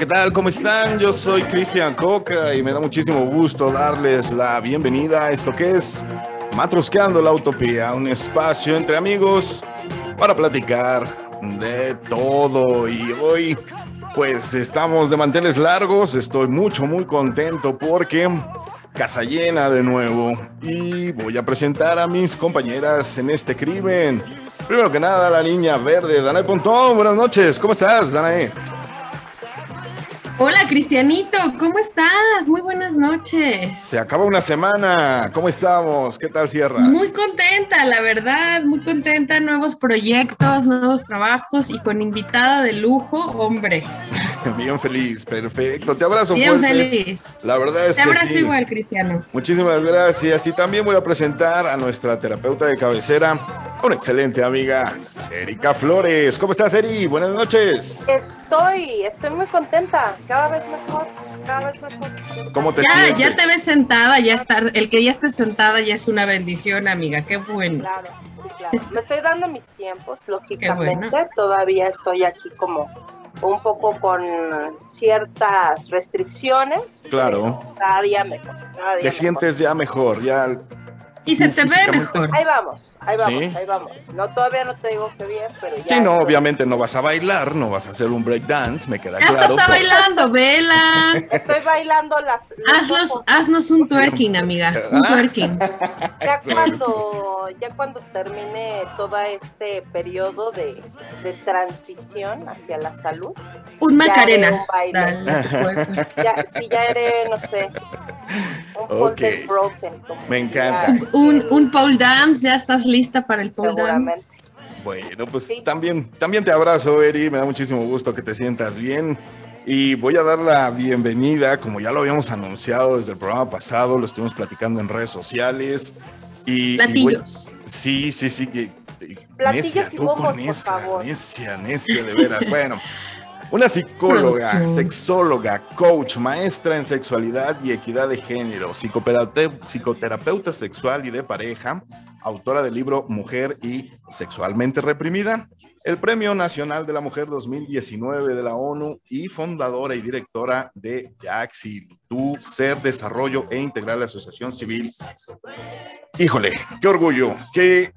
¿qué tal? ¿Cómo están? Yo soy Cristian Coca y me da muchísimo gusto darles la bienvenida a esto que es Matrosqueando la Utopía, un espacio entre amigos para platicar de todo. Y hoy, pues estamos de manteles largos. Estoy mucho, muy contento porque casa llena de nuevo. Y voy a presentar a mis compañeras en este crimen. Primero que nada, la niña verde, Danae Pontón. Buenas noches, ¿cómo estás, Danae? Hola Cristianito, ¿cómo estás? Muy buenas noches. Se acaba una semana, ¿cómo estamos? ¿Qué tal cierras? Muy contenta, la verdad, muy contenta. Nuevos proyectos, nuevos trabajos y con invitada de lujo, hombre. Bien feliz, perfecto. Te abrazo Bien fuerte. feliz. La verdad es Te que abrazo sí. igual, Cristiano. Muchísimas gracias. Y también voy a presentar a nuestra terapeuta de cabecera, una excelente amiga, Erika Flores. ¿Cómo estás, Eri? Buenas noches. Estoy, estoy muy contenta, cada vez mejor, cada vez mejor. ¿Cómo te Ya, sientes? ya te ves sentada, ya estar, el que ya esté sentada ya es una bendición, amiga. Qué bueno. Claro, sí, claro. Me estoy dando mis tiempos, lógicamente. bueno. Todavía estoy aquí como un poco con ciertas restricciones. Claro. Cada día mejor. Cada día Te mejor. sientes ya mejor, ya Y se te ve mejor. Ahí vamos, ahí vamos, ¿Sí? ahí vamos. No, todavía no te digo que bien, pero ya. Sí, no, estoy- obviamente no vas a bailar, no vas a hacer un breakdance, me queda hasta claro. está pero- bailando, vela. Estoy bailando las. los Hazlos, ojos. haznos un twerking, amiga. Un twerking. Ya cuando, ya cuando termine todo este periodo de, de transición hacia la salud, Un Macarena. un. Dale ya, sí, ya haré, no sé, un Ok. polter broken. como Me encanta. ya, Un, un pole dance, ya estás lista para el pole dance. Bueno, pues Sí. también, también te abrazo, Eri. Me da muchísimo gusto que te sientas bien. Y voy a dar la bienvenida, como ya lo habíamos anunciado desde el programa pasado, lo estuvimos platicando en redes sociales. Y, y voy- Platillos. sí, sí, sí. Platillos necia, y tú bombos, con por favor. necia, necia, de veras. Bueno, una psicóloga, Producción. sexóloga, coach, maestra en sexualidad y equidad de género, psicoterapeuta sexual y de pareja, autora del libro Mujer y Sexualmente Reprimida, el Premio Nacional de la Mujer 2019 de la ONU y fundadora y directora de Yaxi, Tu Ser, Desarrollo e Integral Asociación Civil. Híjole, qué orgullo, qué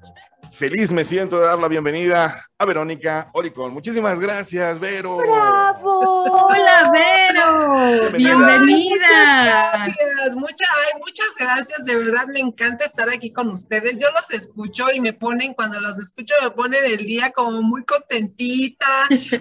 feliz me siento de dar la bienvenida a Verónica Oricon. Muchísimas gracias, Vero. ¡Bravo! Hola, Vero. Bienvenida. Bienvenida. Gracias, muchas, ay, muchas gracias, de verdad me encanta estar aquí con ustedes. Yo los escucho y me ponen, cuando los escucho me ponen el día como muy contentita.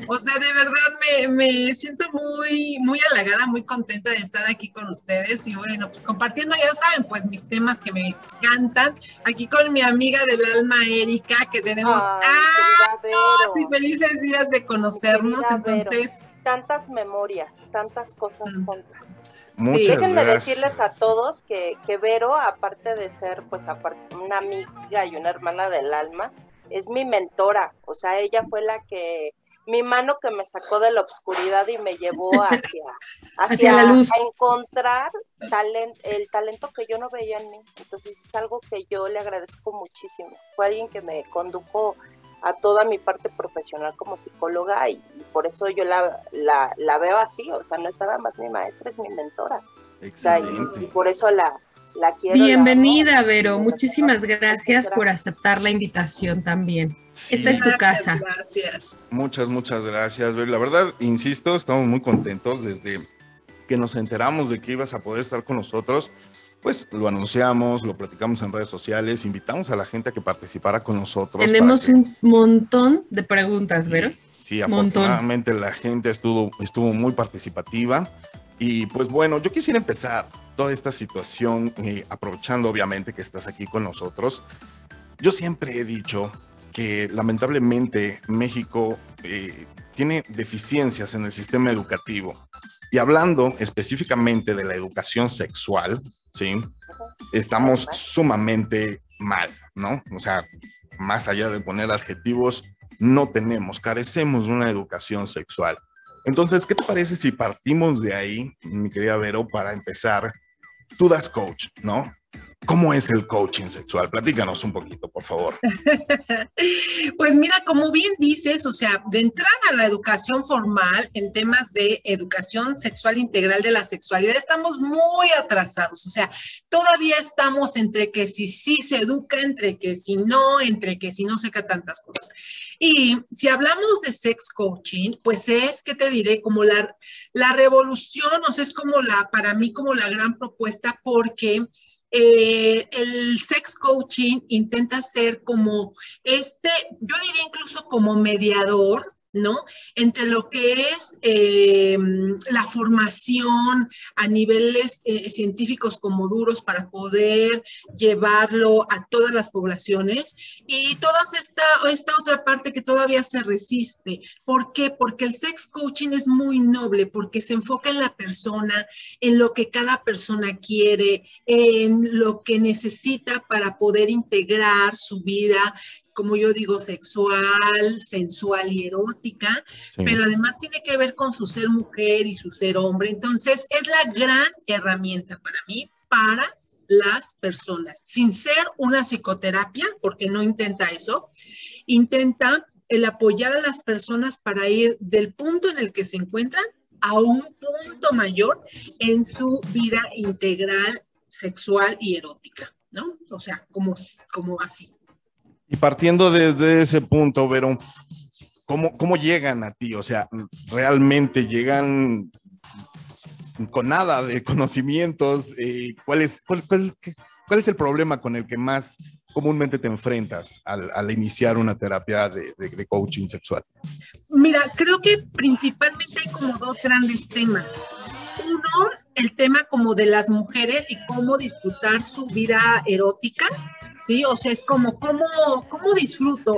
O sea, de verdad me, me siento muy, muy halagada, muy contenta de estar aquí con ustedes y bueno, pues compartiendo, ya saben, pues mis temas que me encantan. Aquí con mi amiga del alma, Erika, que tenemos Ay, años y felices días de conocernos. Entonces, tantas memorias, tantas cosas Mm. juntas. Muchas Déjenme gracias. decirles a todos que, que Vero, aparte de ser pues aparte, una amiga y una hermana del alma, es mi mentora. O sea, ella fue la que, mi mano que me sacó de la oscuridad y me llevó hacia, Hacia la luz. a encontrar talent, el talento que yo no veía en mí. Entonces es algo que yo le agradezco muchísimo. Fue alguien que me condujo a toda mi parte profesional como psicóloga y, y por eso yo la, la, la veo así, o sea, no es nada más mi maestra, es mi mentora. O sea, y, y Excelente. por eso la, la quiero. la Bienvenida, amo. Vero. Muchísimas muchas gracias por aceptar la invitación también. Sí. Esta es tu casa. gracias. Muchas, muchas gracias. Vero. La verdad, insisto, estamos muy contentos desde que nos enteramos de que ibas a poder estar con nosotros. Pues lo anunciamos, lo platicamos en redes sociales, invitamos a la gente a que participara con nosotros. Tenemos que- un montón de preguntas, Vero. Sí, Montón. afortunadamente la gente estuvo, estuvo muy participativa. Y pues bueno, yo quisiera empezar toda esta situación, eh, aprovechando obviamente que estás aquí con nosotros. Yo siempre he dicho que lamentablemente México eh, tiene deficiencias en el sistema educativo. Y hablando específicamente de la educación sexual, ¿sí? Estamos sumamente mal, ¿no? O sea, más allá de poner adjetivos, no tenemos, carecemos de una educación sexual. Entonces, ¿qué te parece si partimos de ahí, mi querida Vero, para empezar? Tú das coach, ¿no? ¿Cómo es el coaching sexual? Platícanos un poquito, por favor. Pues mira, como bien dices, o sea, de entrada a la educación formal en temas de educación sexual integral de la sexualidad, estamos muy atrasados. O sea, todavía estamos entre que si sí se educa, entre que si no, entre que si no seca tantas cosas. Y si hablamos de sex coaching, pues es, que te diré? Como la, la revolución, o sea, es como la, para mí, como la gran propuesta, porque eh, el sex coaching intenta ser como este, yo diría incluso como mediador ¿no? Entre lo que es eh, la formación a niveles eh, científicos como duros para poder llevarlo a todas las poblaciones y toda esta, esta otra parte que todavía se resiste. ¿Por qué? Porque el sex coaching es muy noble, porque se enfoca en la persona, en lo que cada persona quiere, en lo que necesita para poder integrar su vida como yo digo, sexual, sensual y erótica, pero además tiene que ver con su ser mujer y su ser hombre. Entonces, es la gran herramienta para mí, para las personas, sin ser una psicoterapia, porque no intenta eso, intenta el apoyar a las personas para ir del punto en el que se encuentran a un punto mayor en su vida integral, sexual y erótica, ¿no? O sea, como, como así. Y partiendo desde ese punto, Vero, ¿cómo, ¿cómo llegan a ti? O sea, ¿realmente llegan con nada de conocimientos? Eh, ¿cuál, es, cuál, cuál, es el problema con el que más comúnmente te enfrentas al, iniciar una terapia de, de, coaching sexual? Mira, creo que principalmente hay como dos grandes temas. Uno, el tema como de las mujeres y cómo disfrutar su vida erótica, ¿sí? O sea, es como cómo, cómo disfruto,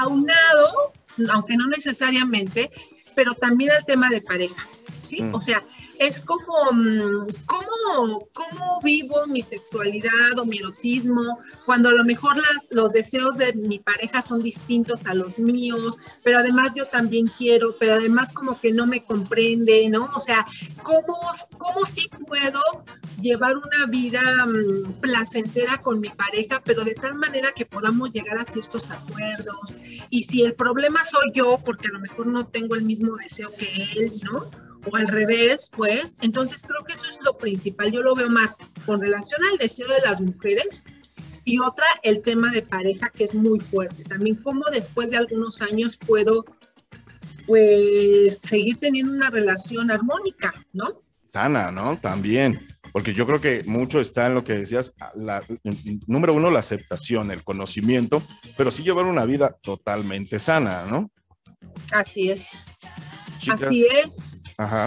aunado, aunque no necesariamente, pero también al tema de pareja, ¿sí? Mm. O sea, es como, mm, ¿cómo, ¿cómo, vivo mi sexualidad o mi erotismo cuando a lo mejor las, los deseos de mi pareja son distintos a los míos, pero además yo también quiero, pero además como que no me comprende, ¿no? O sea, ¿cómo, cómo sí puedo llevar una vida um, placentera con mi pareja, pero de tal manera que podamos llegar a ciertos acuerdos? Y si el problema soy yo, porque a lo mejor no tengo el mismo deseo que él, ¿no? O al revés, pues, entonces creo que eso es lo principal. Yo lo veo más con relación al deseo de las mujeres y otra, el tema de pareja, que es muy fuerte. También cómo después de algunos años puedo, pues, seguir teniendo una relación armónica, ¿no? Sana, ¿no? También. Porque yo creo que mucho está en lo que decías, la, número uno, la aceptación, el conocimiento, pero sí llevar una vida totalmente sana, ¿no? Así es. Así es.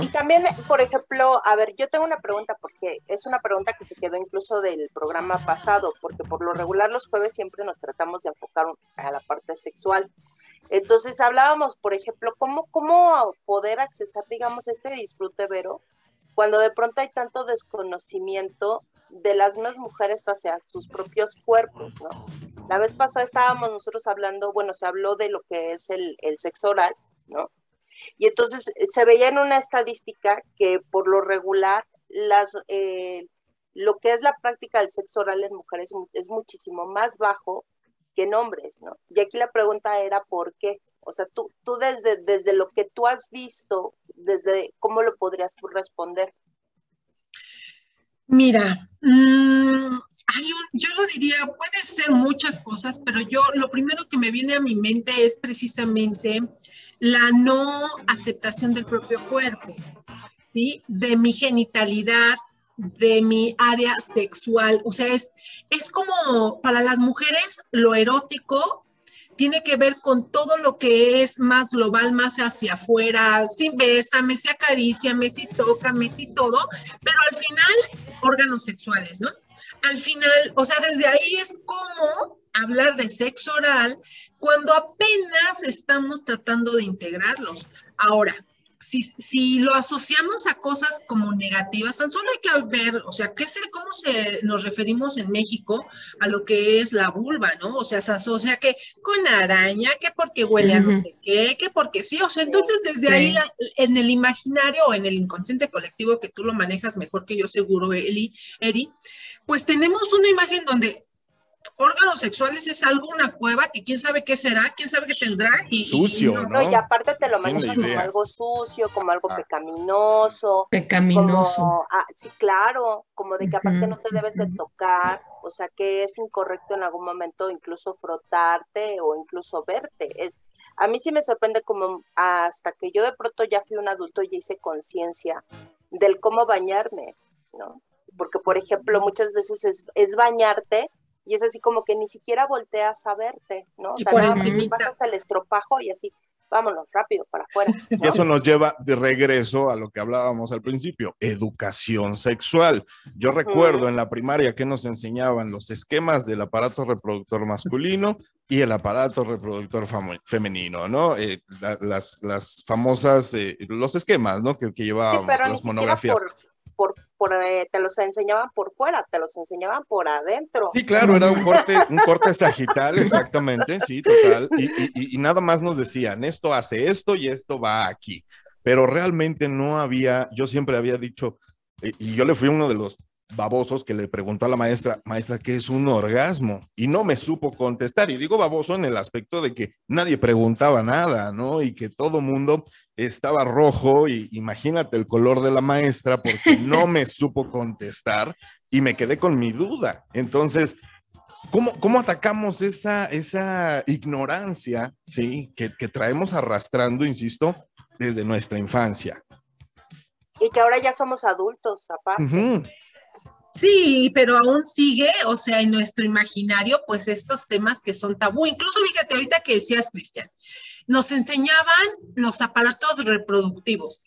Y también, por ejemplo, a ver, yo tengo una pregunta porque es una pregunta que se quedó incluso del programa pasado, porque por lo regular los jueves siempre nos tratamos de enfocar a la parte sexual. Entonces hablábamos, por ejemplo, cómo, cómo poder accesar, digamos, este disfrute, Vero, cuando de pronto hay tanto desconocimiento de las mismas mujeres hacia sus propios cuerpos, ¿no? La vez pasada estábamos nosotros hablando, bueno, se habló de lo que es el, el sexo oral, ¿no? Y entonces eh, se veía en una estadística que por lo regular las, eh, lo que es la práctica del sexo oral en mujeres es muchísimo más bajo que en hombres, ¿no? Y aquí la pregunta era ¿por qué? O sea, tú, tú desde, desde lo que tú has visto, desde cómo lo podrías tú responder. Mira, mmm, hay un, yo lo diría, puede ser muchas cosas, pero yo lo primero que me viene a mi mente es precisamente la no aceptación del propio cuerpo, ¿sí? De mi genitalidad, de mi área sexual. O sea, es, es como para las mujeres lo erótico tiene que ver con todo lo que es más global, más hacia afuera, sí, bésame, sí, acaríciame, sí, tócame, sí, todo, pero al final, órganos sexuales, ¿no? Al final, o sea, desde ahí es como hablar de sexo oral cuando apenas estamos tratando de integrarlos. Ahora, si, si lo asociamos a cosas como negativas, tan solo hay que ver, o sea, ¿qué sé, cómo se nos referimos en México a lo que es la vulva, ¿no? O sea, se asocia que con araña, que porque huele a no sé qué, que porque sí, o sea, entonces desde Sí. ahí la- en el imaginario o en el inconsciente colectivo que tú lo manejas mejor que yo seguro, Eli, Eri, pues tenemos una imagen donde órganos sexuales es algo, una cueva, que quién sabe qué será, quién sabe qué tendrá. Y, y- Sucio, no, ¿no? Y aparte te lo la como algo sucio, como algo Ah. pecaminoso, Pecaminoso. como, ah, sí, claro, como de que aparte no te debes de tocar, o sea que es incorrecto en algún momento incluso frotarte o incluso verte. Es, a mí sí me sorprende como hasta que yo de pronto ya fui un adulto y hice conciencia del cómo bañarme, ¿no? Porque, por ejemplo, muchas veces es, es bañarte y es así como que ni siquiera volteas a verte, ¿no? O sea, nada pasas el estropajo y así, vámonos, rápido, para afuera. Y eso nos lleva de regreso a lo que hablábamos al principio, educación sexual. Yo recuerdo en la primaria que nos enseñaban los esquemas del aparato reproductor masculino y el aparato reproductor femenino, ¿no? Eh, la- las, las famosas, eh, los esquemas, ¿no? Que, que llevábamos, las monografías. por, por, por, eh, te los enseñaban por fuera, te los enseñaban por adentro. Sí, claro, era un corte, un corte sagital, exactamente, sí, total. Y, y- nada más nos decían, esto hace esto y esto va aquí. Pero realmente no había, yo siempre había dicho, eh, y yo le fui uno de los babosos que le preguntó a la maestra, maestra, ¿qué es un orgasmo? Y no me supo contestar. Y digo baboso en el aspecto de que nadie preguntaba nada, ¿no? Y que todo mundo estaba rojo y imagínate el color de la maestra porque no me supo contestar y me quedé con mi duda. Entonces, ¿cómo, cómo atacamos esa, esa ignorancia, sí, que, que traemos arrastrando, insisto, desde nuestra infancia? Y que ahora ya somos adultos, aparte. Sí, pero aún sigue, o sea, en nuestro imaginario, pues estos temas que son tabú. Incluso fíjate, ahorita que decías, Cristian, nos enseñaban los aparatos reproductivos.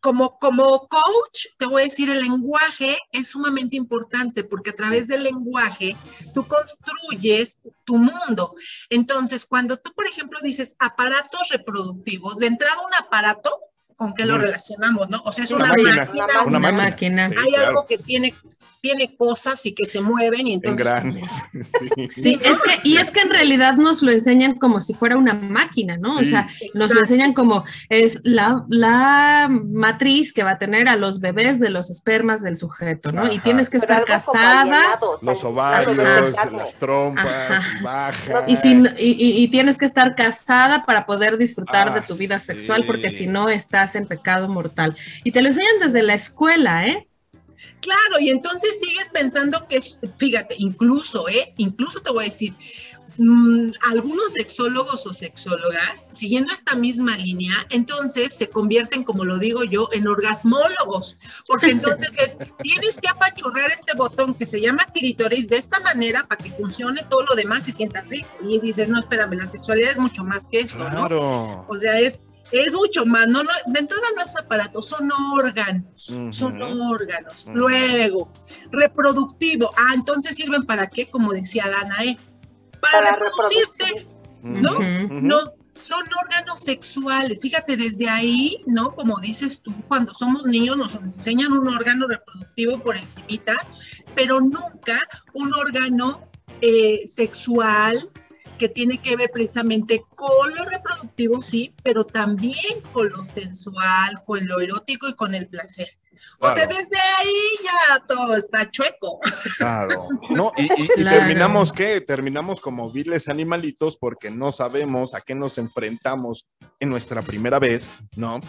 Como, como coach, te voy a decir, el lenguaje es sumamente importante porque a través del lenguaje tú construyes tu mundo. Entonces, cuando tú, por ejemplo, dices aparatos reproductivos, de entrada un aparato, ¿con qué lo relacionamos, no? O sea, es Una una, máquina, máquina, una Una máquina. máquina. Sí, hay claro. algo que tiene, tiene cosas y que se mueven y entonces Engranes. Sí. Sí, es que, y es que en realidad nos lo enseñan como si fuera una máquina, ¿no? O sea, nos lo enseñan como es la, la matriz que va a tener a los bebés de los espermas del sujeto, ¿no? Y tienes que Pero estar casada alienado, o sea, Los ovarios, las trompas, baja. y, si, no- y, y- y tienes que estar casada para poder disfrutar de Ah, tu vida sí. sexual, porque si no estás en pecado mortal. Y te lo enseñan desde la escuela, ¿eh? Claro, y entonces sigues pensando que, es- fíjate, incluso, ¿eh? Incluso te voy a decir, mm, algunos sexólogos o sexólogas, siguiendo esta misma línea, entonces se convierten, como lo digo yo, en orgasmólogos, porque entonces es, tienes que apachurrar este botón que se llama clítoris de esta manera para que funcione todo lo demás y sienta rico. Y dices, no, espérame, la sexualidad es mucho más que esto, ¿no? Claro. O sea, es, es mucho más. No, no, de entrada no es aparato, son órganos. Son órganos. Luego, reproductivo. Ah, entonces sirven para qué, como decía Danae. Para, Para reproducirte. ¿no? No, son órganos sexuales. Fíjate, desde ahí, ¿no? Como dices tú, cuando somos niños nos enseñan un órgano reproductivo por encimita, pero nunca un órgano eh, sexual que tiene que ver precisamente con lo reproductivo, sí, pero también con lo sensual, con lo erótico y con el placer. O sea, Claro. desde ahí ya todo está chueco. Claro. No, y, y- y Claro. terminamos qué? Terminamos como viles animalitos porque no sabemos a qué nos enfrentamos en nuestra primera vez, ¿no?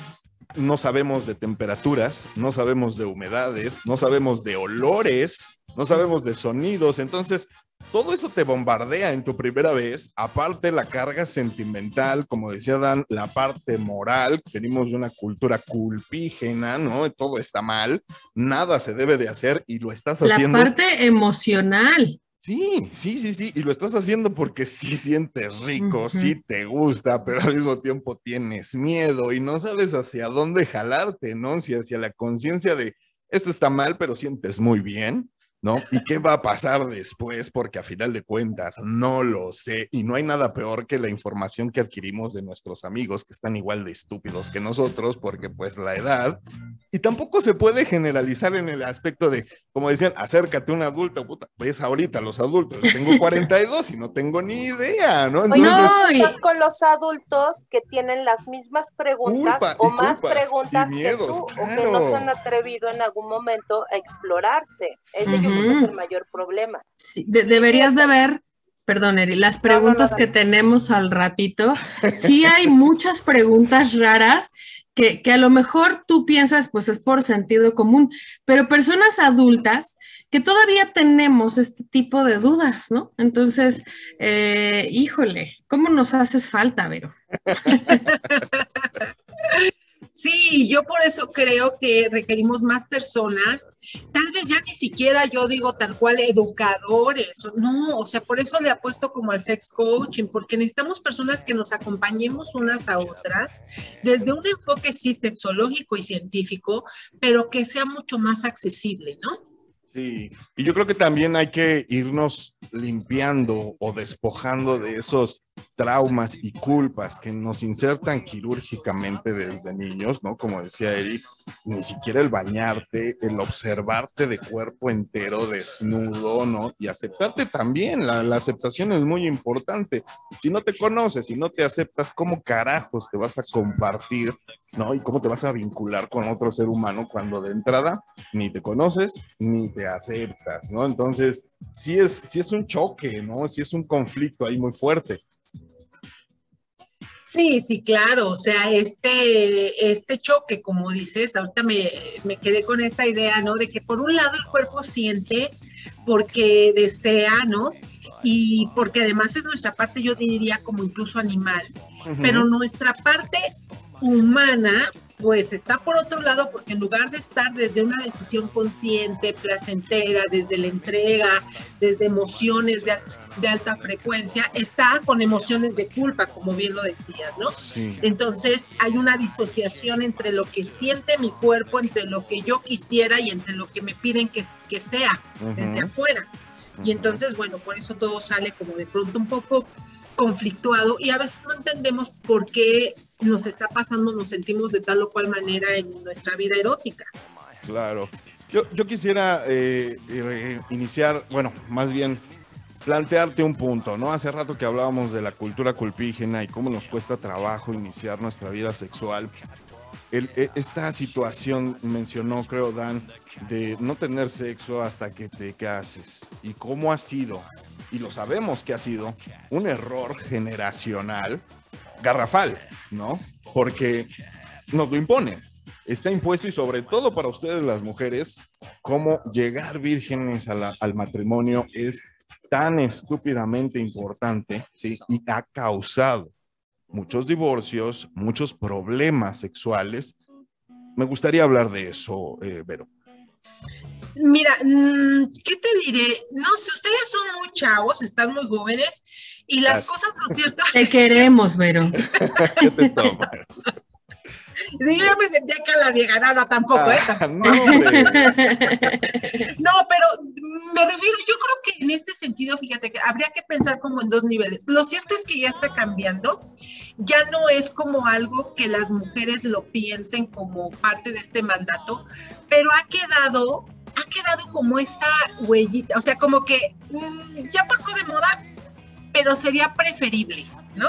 No sabemos de temperaturas, no sabemos de humedades, no sabemos de olores, no sabemos de sonidos. Entonces, todo eso te bombardea en tu primera vez. Aparte, la carga sentimental, como decía Dan, la parte moral. Venimos de una cultura culpígena, ¿no? Todo está mal, nada se debe de hacer y lo estás La haciendo. parte emocional. Sí, sí, sí, sí, y lo estás haciendo porque sí sientes rico, sí te gusta, pero al mismo tiempo tienes miedo y no sabes hacia dónde jalarte, ¿no? Si hacia la conciencia de esto está mal, pero sientes muy bien, ¿no? ¿Y qué va a pasar después? Porque a final de cuentas no lo sé y no hay nada peor que la información que adquirimos de nuestros amigos que están igual de estúpidos que nosotros porque pues la edad y tampoco se puede generalizar en el aspecto de, como decían, acércate a un adulto, puta, ves ahorita los adultos, tengo 42 y no tengo ni idea, ¿no? Oye, Entonces, No, y- con los adultos que tienen las mismas preguntas Culpa- o más culpas, preguntas y que miedos, tú o que no se claro. han atrevido en algún momento a explorarse. Ese yo es el mayor problema. Sí, de- deberías de ver, perdón, Eri, las no, preguntas no, que tenemos al ratito. Sí hay muchas preguntas raras que, que a lo mejor tú piensas, pues es por sentido común, pero personas adultas que todavía tenemos este tipo de dudas, ¿no? Entonces, eh, híjole, ¿cómo nos haces falta, Vero? Sí, yo por eso creo que requerimos más personas, tal vez ya ni siquiera yo digo tal cual educadores, o- no, o sea, por eso le apuesto como al sex coaching, porque necesitamos personas que nos acompañemos unas a otras desde un enfoque sí sexológico y científico, pero que sea mucho más accesible, ¿no? Sí, y yo creo que también hay que irnos limpiando o despojando de esos traumas y culpas que nos insertan quirúrgicamente desde niños, ¿no? Como decía Eric, ni siquiera el bañarte, el observarte de cuerpo entero, desnudo, ¿no? Y aceptarte también, la, aceptación es muy importante. Si no te conoces, si no te aceptas, ¿cómo carajos te vas a compartir, ¿no? Y cómo te vas a vincular con otro ser humano cuando de entrada ni te conoces ni te aceptas, ¿no? Entonces, sí es, sí es un choque, ¿no? Sí es un conflicto ahí muy fuerte. Sí, sí, claro. O sea, este, este choque, como dices, ahorita me, me quedé con esta idea, ¿no? De que por un lado el cuerpo siente porque desea, ¿no? Y porque además es nuestra parte, yo diría, como incluso animal, pero nuestra parte humana, pues está por otro lado, porque en lugar de estar desde una decisión consciente, placentera, desde la entrega, desde emociones de, al- de alta frecuencia, está con emociones de culpa, como bien lo decías, ¿no? Sí. Entonces hay una disociación entre lo que siente mi cuerpo, entre lo que yo quisiera y entre lo que me piden que, que sea desde afuera. Y entonces, bueno, por eso todo sale como de pronto un poco conflictuado y a veces no entendemos por qué nos está pasando, nos sentimos de tal o cual manera en nuestra vida erótica. Claro. Yo, yo quisiera eh, eh, iniciar, bueno, más bien plantearte un punto, ¿no? Hace rato que hablábamos de la cultura culpígena y cómo nos cuesta trabajo iniciar nuestra vida sexual. E- esta situación mencionó, creo, Dan, de no tener sexo hasta que te cases. ¿Y cómo ha sido? Y lo sabemos que ha sido un error generacional garrafal, ¿no? Porque nos lo imponen. Está impuesto y sobre todo para ustedes las mujeres, cómo llegar vírgenes al matrimonio es tan estúpidamente importante, ¿sí? Y ha causado muchos divorcios, muchos problemas sexuales. Me gustaría hablar de eso, eh, Vero. Mira, mm, ¿qué te diré? No sé, ustedes son muy chavos, están muy jóvenes y las Gracias. cosas, lo cierto, Te queremos, Vero. ¿Qué te toma? yo ya me sentía que la vieja, no, no, tampoco, ¿eh? Ah, no, hombre. No, pero me refiero, yo creo que en este sentido, fíjate que habría que pensar como en dos niveles. Lo cierto es que ya está cambiando, ya no es como algo que las mujeres lo piensen como parte de este mandato, pero ha quedado, ha quedado como esa huellita, o sea, como que mm, ya pasó de moda, pero sería preferible, ¿no?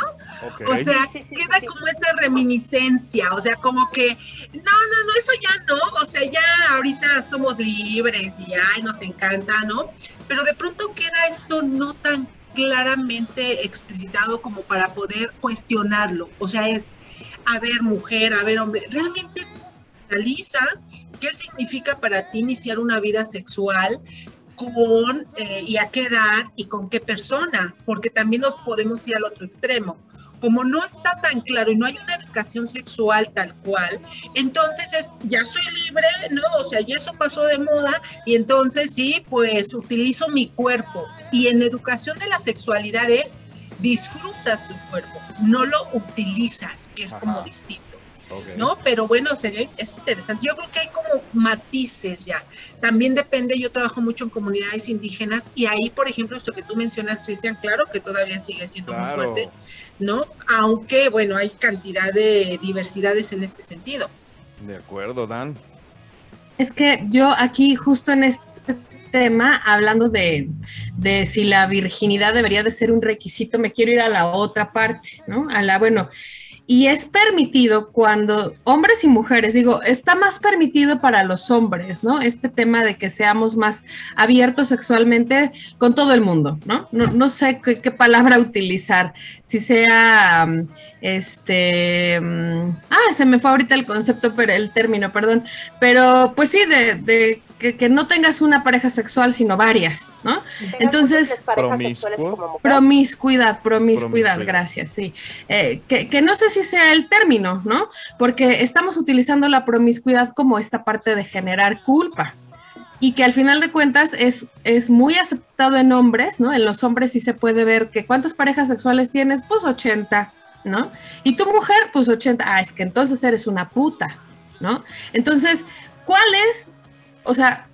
O sea, Sí, sí, sí, queda sí. como esta reminiscencia, o sea, como que, no, no, no, eso ya no, o sea, ya ahorita somos libres y ay, nos encanta, ¿no? Pero de pronto queda esto no tan claramente explicitado como para poder cuestionarlo, o sea, es, a ver, mujer, a ver, hombre, realmente analiza qué significa para ti iniciar una vida sexual, con eh, y a qué edad y con qué persona, porque también nos podemos ir al otro extremo. Como no está tan claro y no hay una educación sexual tal cual, entonces es, ya soy libre, ¿no? O sea, ya eso pasó de moda y entonces sí, pues utilizo mi cuerpo. Y en educación de la sexualidad es disfrutas tu cuerpo, no lo utilizas, que es como distinto. ¿No? Pero bueno, sería es interesante. Yo creo que hay como matices ya. También depende, yo trabajo mucho en comunidades indígenas y ahí, por ejemplo, esto que tú mencionas, Cristian, claro que todavía sigue siendo muy fuerte, ¿no? Aunque, bueno, hay cantidad de diversidades en este sentido. De acuerdo, Dan. Es que yo aquí justo en este tema, hablando de, de si la virginidad debería de ser un requisito, me quiero ir a la otra parte, ¿no? A la, bueno, y es permitido cuando hombres y mujeres, digo, está más permitido para los hombres, ¿no? Este tema de que seamos más abiertos sexualmente con todo el mundo, ¿no? No, no sé qué, palabra utilizar, si sea, um, este, um, ah, se me fue ahorita el concepto, pero el término, perdón, pero pues sí, de que, que no tengas una pareja sexual, sino varias, ¿no? Entonces, como. Promiscuidad, promiscuidad, Promiscuidad. gracias, sí. Eh, que, que no sé si sea el término, ¿no? Porque estamos utilizando la promiscuidad como esta parte de generar culpa. Y que al final de cuentas es, es muy aceptado en hombres, ¿no? En los hombres sí se puede ver que cuántas parejas sexuales tienes, pues 80, ¿no? Y tu mujer, pues 80, ah, es que entonces eres una puta, ¿no? Entonces, ¿cuál es, o sea,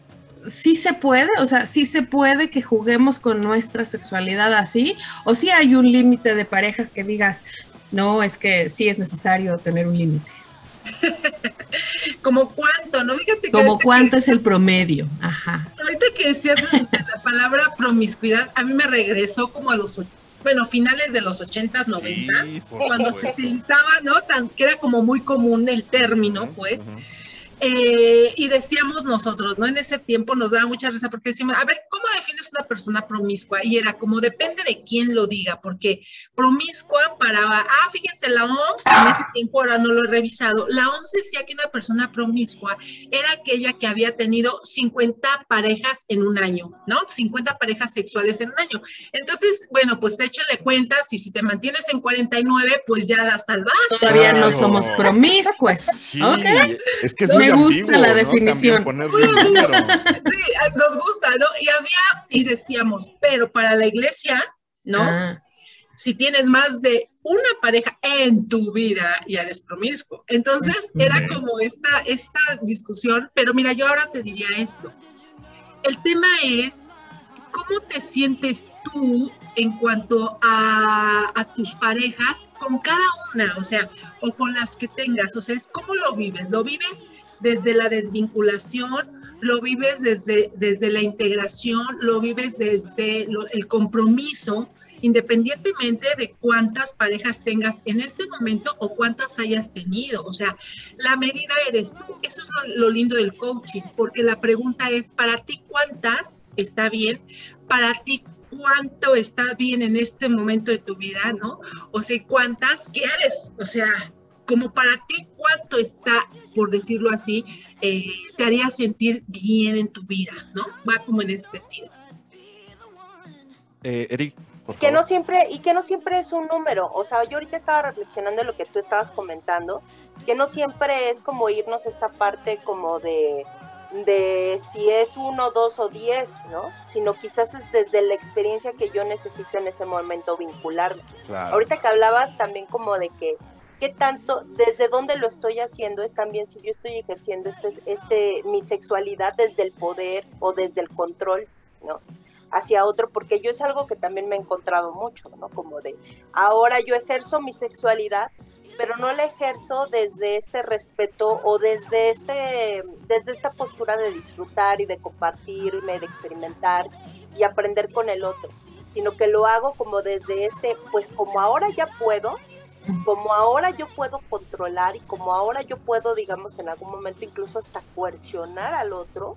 sí se puede, o sea, sí se puede que juguemos con nuestra sexualidad así, o si hay un límite de parejas que digas, no, es que sí es necesario tener un límite. Como cuánto, ¿no? Fíjate que Como ahorita cuánto que es el promedio, ajá. Ahorita que decías de la palabra promiscuidad, a mí me regresó como a los, bueno, finales de los 80s, 90s, Sí, por cuando se utilizaba, ¿no? Tan, que era como muy común el término, pues. Eh, y decíamos nosotros, ¿no? En ese tiempo nos daba mucha risa porque decíamos, a ver, ¿cómo defines una persona promiscua? Y era como depende de quién lo diga, porque promiscua para, ah, fíjense, la OMS, en ese tiempo ahora no lo he revisado, la OMS decía que una persona promiscua era aquella que había tenido 50 parejas en un año, ¿no? 50 parejas sexuales en un año. Entonces, bueno, pues échale cuentas y si te mantienes en 49, pues ya la salvaste. Todavía no somos promiscuos. Sí, es que es Me gusta ambiguo, la ¿no? definición. Sí, nos gusta, ¿no? Y había, y decíamos, pero para la iglesia, ¿no? Ah, Si tienes más de una pareja en tu vida, ya eres promiscuo. Entonces, era como esta, esta discusión, pero mira, yo ahora te diría esto. El tema es, ¿cómo te sientes tú en cuanto a, a tus parejas con cada una? O sea, o con las que tengas. O sea, es cómo lo vives. ¿Lo vives desde la desvinculación? ¿Lo vives desde, desde la integración? ¿Lo vives desde el compromiso? independientemente de cuántas parejas tengas en este momento o cuántas hayas tenido. O sea, la medida eres tú. Eso es lo, lindo del coaching, porque la pregunta es, para ti, ¿cuántas está bien? Para ti, ¿cuánto está bien en este momento de tu vida, no? O sea, ¿cuántas quieres? O sea, como para ti, ¿cuánto está, por decirlo así, eh, te haría sentir bien en tu vida, ¿no? Va como en ese sentido. Eh, Eric, por que no siempre y que no siempre es un número o sea yo ahorita estaba reflexionando en lo que tú estabas comentando que no siempre es como irnos a esta parte como de de si es uno, dos o diez, ¿no? Sino quizás es desde la experiencia que yo necesito en ese momento vincularme. Claro. Ahorita que hablabas también como de que qué tanto, desde dónde lo estoy haciendo, es también si yo estoy ejerciendo este, este, mi sexualidad desde el poder o desde el control, ¿no? hacia otro, porque yo es algo que también me he encontrado mucho, ¿no? Como de, ahora yo ejerzo mi sexualidad, pero no la ejerzo desde este respeto o desde, este, desde esta postura de disfrutar y de compartirme, de experimentar y aprender con el otro, sino que lo hago como desde este, pues como ahora ya puedo, como ahora yo puedo controlar y como ahora yo puedo, digamos, en algún momento incluso hasta coercionar al otro,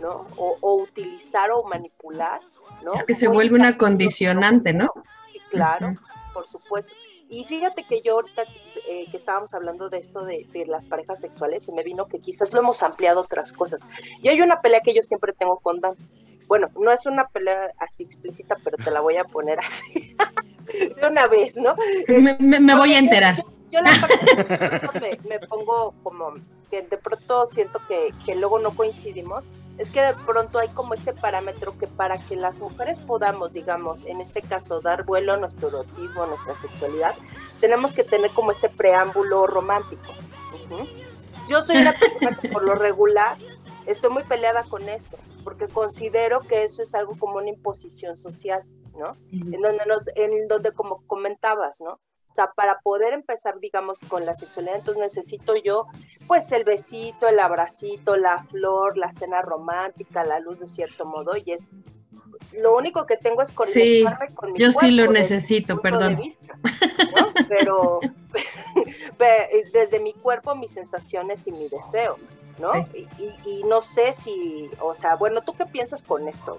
¿no? O, o, utilizar o manipular, ¿no? Es que se vuelve una condicionante, ¿no? Sí, claro, uh -huh. por supuesto. Y fíjate que yo ahorita eh, que estábamos hablando de esto de, de, las parejas sexuales, se me vino que quizás lo hemos ampliado a otras cosas. Y hay una pelea que yo siempre tengo con Dan. Bueno, no es una pelea así explícita, pero te la voy a poner así de una vez, ¿no? Me, me, me voy a enterar. Yo, yo la parte me, me, pongo como que de pronto siento que, que, luego no coincidimos, es que de pronto hay como este parámetro que para que las mujeres podamos, digamos, en este caso, dar vuelo a nuestro erotismo, a nuestra sexualidad, tenemos que tener como este preámbulo romántico. Yo soy una persona que por lo regular estoy muy peleada con eso, porque considero que eso es algo como una imposición social, ¿no? En donde nos, en donde como comentabas, ¿no? O sea, para poder empezar, digamos, con la sexualidad, entonces necesito yo, pues, el besito, el abracito, la flor, la cena romántica, la luz de cierto modo, y es lo único que tengo es Sí, conectarme con mi yo sí lo necesito, perdón. vista, ¿no? Pero pe- desde mi cuerpo, mis sensaciones y mi deseo, ¿no? Y, y- y no sé si, o sea, bueno, ¿tú qué piensas con esto?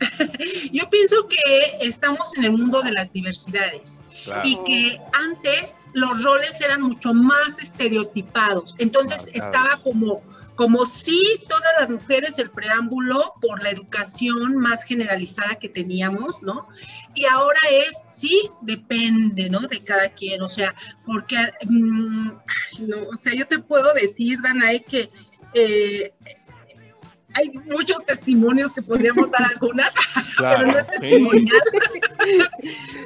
Yo pienso que estamos en el mundo de las diversidades Claro. y que antes los roles eran mucho más estereotipados. Entonces Claro, claro. estaba como, como si todas las mujeres, el preámbulo por la educación más generalizada que teníamos, ¿no? Y ahora es, sí, depende, ¿no? De cada quien, o sea, porque, mm, no, o sea, yo te puedo decir, Danae, que... eh, hay muchos testimonios que podríamos dar algunas, pero no Claro, es sí. testimonial.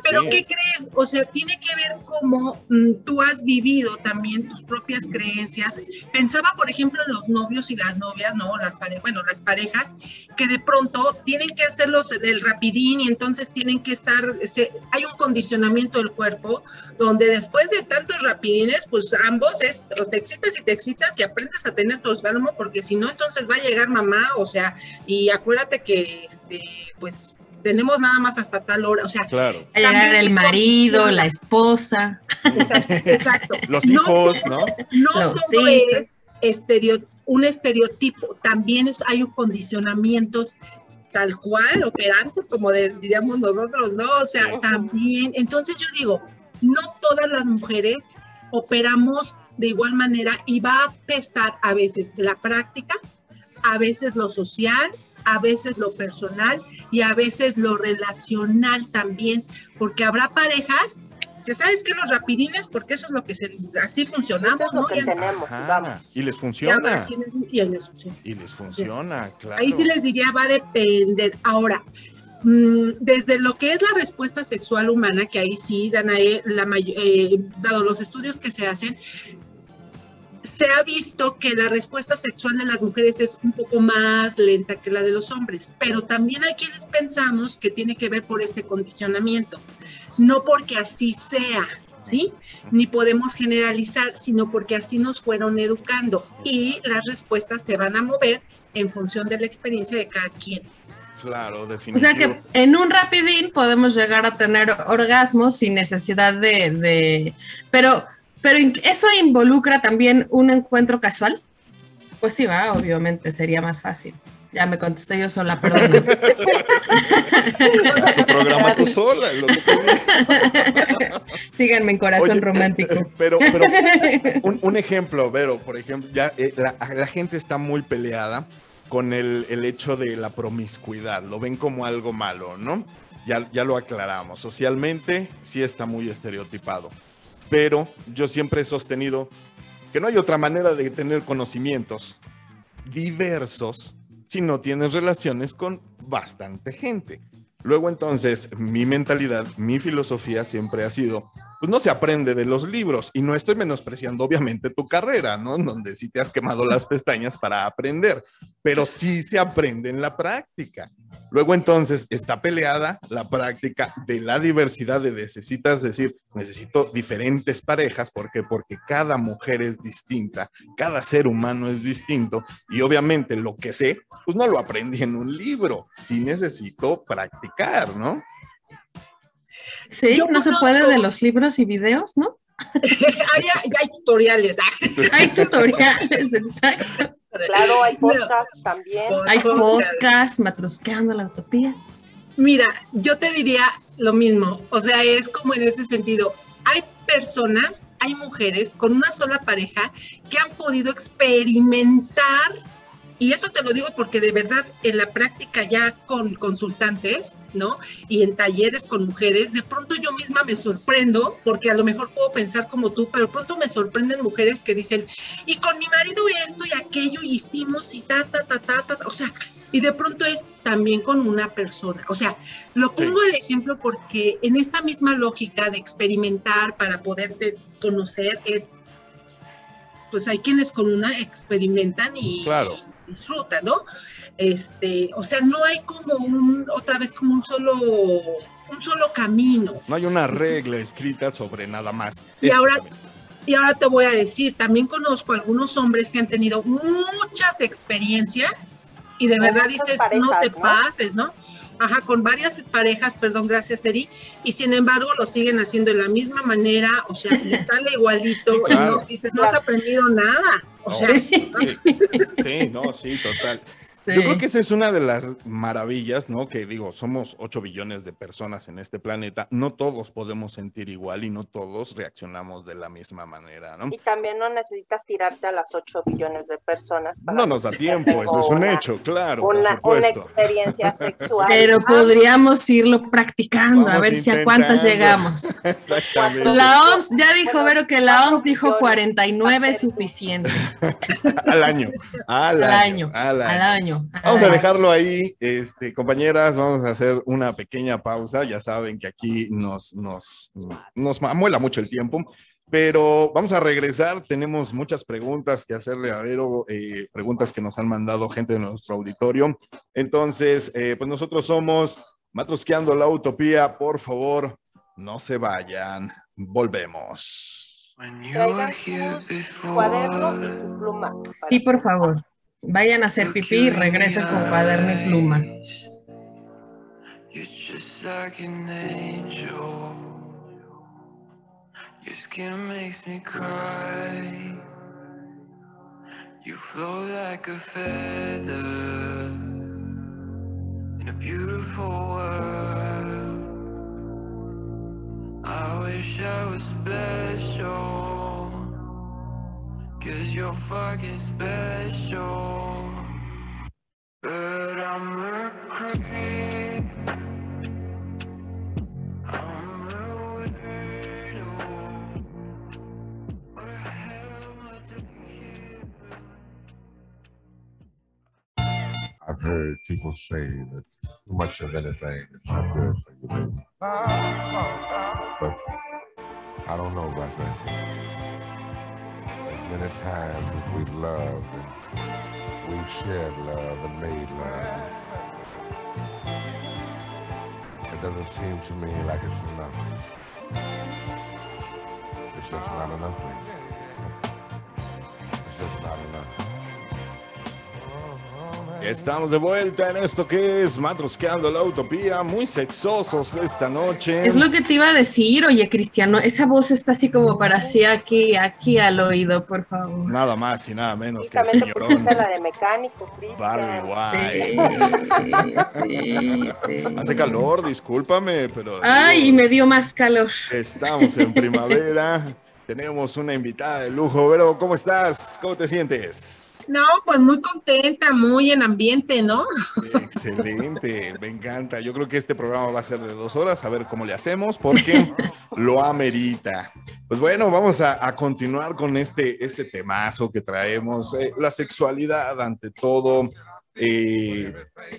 Pero Sí. ¿qué crees? O sea, tiene que ver cómo mm, tú has vivido también tus propias creencias. Pensaba, por ejemplo, en los novios y las novias, ¿no? Las parejas, bueno, las parejas, que de pronto tienen que hacerlos el rapidín y entonces tienen que estar, se- hay un condicionamiento del cuerpo donde después de tantos rapidines, pues ambos es, o te excitas y te excitas y aprendes a tener tu orgasmo porque si no, entonces va a llegar mamá, o sea, y acuérdate que, este, pues, tenemos nada más hasta tal hora, o sea, Claro. Llegar el marido, la esposa. Exacto, exacto. Los No hijos, todo- ¿no? No Los todo hijos. es estereo- un estereotipo, también es, hay un condicionamientos tal cual, operantes, como de- diríamos nosotros, ¿no? O sea, también, entonces yo digo, no todas las mujeres operamos de igual manera y va a pesar a veces la práctica, a veces lo social, a veces lo personal y a veces lo relacional también, porque habrá parejas que sabes que los rapidines, porque eso es lo que se, así Eso funcionamos, es lo ¿no? que Y, tenemos, Ajá, vamos. Y les funciona. y les funciona. Y les funciona, claro. Ahí sí les diría, va a depender. Ahora, mm, desde lo que es la respuesta sexual humana, que ahí sí, Danae, la eh, dado los estudios que se hacen, se ha visto que la respuesta sexual de las mujeres es un poco más lenta que la de los hombres, pero también hay quienes pensamos que tiene que ver por este condicionamiento, no porque así sea, ¿sí? Ni podemos generalizar, sino porque así nos fueron educando y las respuestas se van a mover en función de la experiencia de cada quien. Claro, O definitivo. sea que en un rapidín podemos llegar a tener orgasmos sin necesidad de, de- pero, pero eso involucra también un encuentro casual. Pues sí, va, obviamente sería más fácil. Ya me contesté yo sola, perdón. Tu programa tú sola. es lo que. Síganme en corazón Oye, romántico. Pero, pero un, un ejemplo, Vero, por ejemplo, ya eh, la, la gente está muy peleada con el, el hecho de la promiscuidad, lo ven como algo malo, ¿no? Ya, ya lo aclaramos, socialmente sí está muy estereotipado, pero yo siempre he sostenido que no hay otra manera de tener conocimientos diversos si no tienes relaciones con bastante gente. Luego entonces, mi mentalidad, mi filosofía siempre ha sido, pues no se aprende de los libros y no estoy menospreciando obviamente tu carrera, ¿no? Donde sí te has quemado las pestañas para aprender, pero sí se aprende en la práctica. Luego entonces está peleada la práctica de la diversidad de necesitas decir, necesito diferentes parejas, ¿por qué? Porque cada mujer es distinta, cada ser humano es distinto y obviamente lo que sé, pues no lo aprendí en un libro, sí necesito practicar, ¿no? Sí, Yo no se puede de los libros y videos, ¿no? Ya, ya hay tutoriales. ah. Hay tutoriales, exacto. Claro, hay No. podcast también. Hay Podcast. podcast, matrusqueando la utopía. Mira, yo te diría lo mismo, o sea, es como en ese sentido. Hay personas, hay mujeres con una sola pareja que han podido experimentar, y eso te lo digo porque de verdad en la práctica ya con consultantes, ¿no? Y en talleres con mujeres, de pronto yo misma me sorprendo, porque a lo mejor puedo pensar como tú, pero pronto me sorprenden mujeres que dicen, y con mi marido esto y aquello hicimos y ta, ta, ta, ta, ta, ta", o sea, y de pronto es también con una persona. O sea, lo pongo de ejemplo porque en esta misma lógica de experimentar para poderte conocer es pues hay quienes con una experimentan y, Claro. Y disfrutan, ¿no? Este, o sea, no hay como un, otra vez como un solo, un solo camino. No hay una regla escrita sobre nada más. Y Este ahora- camino. Y ahora te voy a decir, también conozco algunos hombres que han tenido muchas experiencias y de verdad dices, parejas, no te ¿no? pases, ¿no? Ajá, con varias parejas, perdón, gracias Eri, y sin embargo lo siguen haciendo de la misma manera, o sea, les sale igualito, y Claro. no dices, no has aprendido nada, o sea, Sí, sí, no, sí, total. Yo creo que esa es una de las maravillas, ¿no? Que digo, somos 8 billones de personas en este planeta, no todos podemos sentir igual y no todos reaccionamos de la misma manera, ¿no? Y también no necesitas tirarte a las 8 billones de personas. para No nos da tiempo, eso es un una- hecho, claro, por Una, una supuesto. experiencia sexual. Pero Ah, podríamos irlo practicando, a ver si a cuántas llegamos. Exactamente. La OMS, ya dijo Vero que la OMS dijo millones 49 es suficiente Al año, al, al año, al al año. Al Vamos a dejarlo ahí, este, compañeras, vamos a hacer una pequeña pausa. Ya saben que aquí nos, nos, nos amuela mucho el tiempo, pero vamos a regresar. Tenemos muchas preguntas que hacerle a Vero, eh, preguntas que nos han mandado gente de nuestro auditorio. Entonces, eh, pues nosotros somos Matrosqueando la Utopía. Por favor, no se vayan. Volvemos. Traigan su cuaderno y su pluma. Sí, por favor. Vayan a hacer pipí y regresen con cuaderno y pluma. You're just like an angel. Your skin makes me cry. You flow like a feather in a beautiful world. I wish I was special. Cause you're fucking special. But I'm a creep. I'm a widow. What the hell am I doing here? I've heard people say that too much of anything is not good for you. Ah, oh, but I don't know about that. Many times as we've loved and we've shared love and made love, it doesn't seem to me like it's enough. It's just not enough. It's just not enough. Estamos de vuelta en esto que es Matrosqueando la Utopía, muy sexosos esta noche. Es lo que te iba a decir, oye, Cristiano, esa voz está así como para así aquí, aquí al oído, por favor. Nada más y nada menos que el señorón la de mecánico, Cristian. Barbie Sí, White. sí, sí. Hace calor, discúlpame, pero Ay, me dio más calor. estamos en primavera. Tenemos una invitada de lujo. Vero, ¿cómo estás? ¿Cómo te sientes? No, pues muy contenta, muy en ambiente, ¿no? Excelente, me encanta. Yo creo que este programa va a ser de dos horas, a ver cómo le hacemos, porque lo amerita. Pues bueno, vamos a, continuar con este, este temazo que traemos. Eh, la sexualidad, ante todo, eh,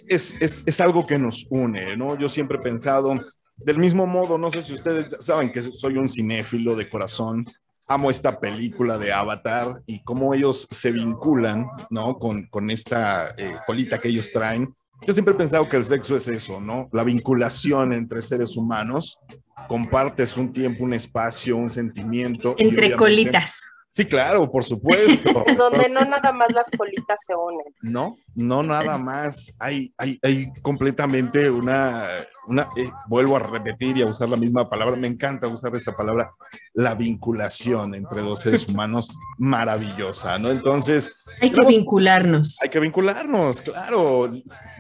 es, es, es algo que nos une, ¿no? Yo siempre he pensado, del mismo modo, no sé si ustedes saben que soy un cinéfilo de corazón, amo esta película de Avatar y cómo ellos se vinculan, ¿no? Con, con esta eh, colita que ellos traen. Yo siempre he pensado que el sexo es eso, ¿no? La vinculación entre seres humanos. Compartes un tiempo, un espacio, un sentimiento. Entre colitas. Sí, claro, por supuesto. Donde no nada más las colitas se unen. No, no nada más. Hay, hay, hay completamente una, una eh, vuelvo a repetir y a usar la misma palabra. Me encanta usar esta palabra, la vinculación entre dos seres humanos maravillosa, ¿no? Entonces, Hay que vincularnos. hay que vincularnos, claro.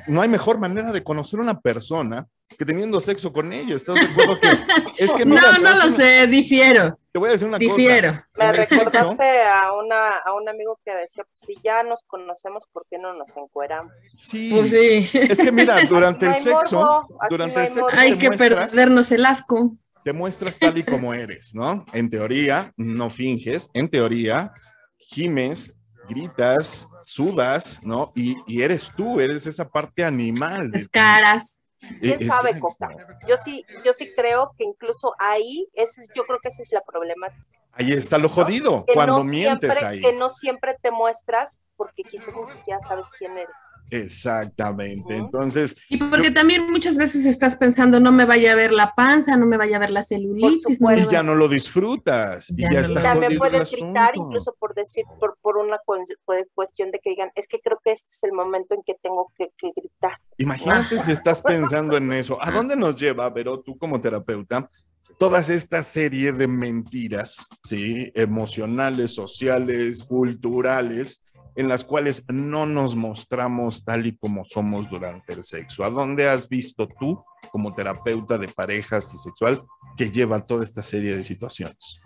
No hay mejor manera de conocer a una persona que teniendo sexo con ella. ¿Estás de acuerdo que es que No, no lo sé, difiero, Te voy a decir una difiero. cosa. Me recordaste a, una, a un amigo que decía, pues si ya nos conocemos, ¿por qué no nos encueramos? Sí. Pues sí, Es que mira, durante el sexo, durante el hay sexo hay que perdernos el asco. te muestras tal y como eres, ¿no? En teoría, no finges, en teoría, gimes, gritas, sudas, ¿no? Y, y eres tú, eres esa parte animal. de Las ti. caras. ¿Quién sabe. Coca? Yo sí, yo sí creo que incluso ahí, ese, yo creo que esa es la problemática. Ahí está lo jodido, que cuando no mientes siempre, ahí. que no siempre te muestras porque quizás ni siquiera sabes quién eres. Exactamente. Entonces, Y porque también muchas veces estás pensando, no me vaya a ver la panza, no me vaya a ver la celulitis. no me y ya no lo disfrutas. Y Ya ya no Y está lo también puedes gritar, incluso por decir, por, por una cu- cu- cuestión de que digan, es que creo que este es el momento en que tengo que, que gritar. Imagínate si estás pensando en eso. ¿A dónde nos lleva, Vero, tú como terapeuta, todas esta serie de mentiras, ¿sí? Emocionales, sociales, culturales, en las cuales no nos mostramos tal y como somos durante el sexo? ¿A dónde has visto tú, como terapeuta de parejas y sexual, que lleva toda esta serie de situaciones?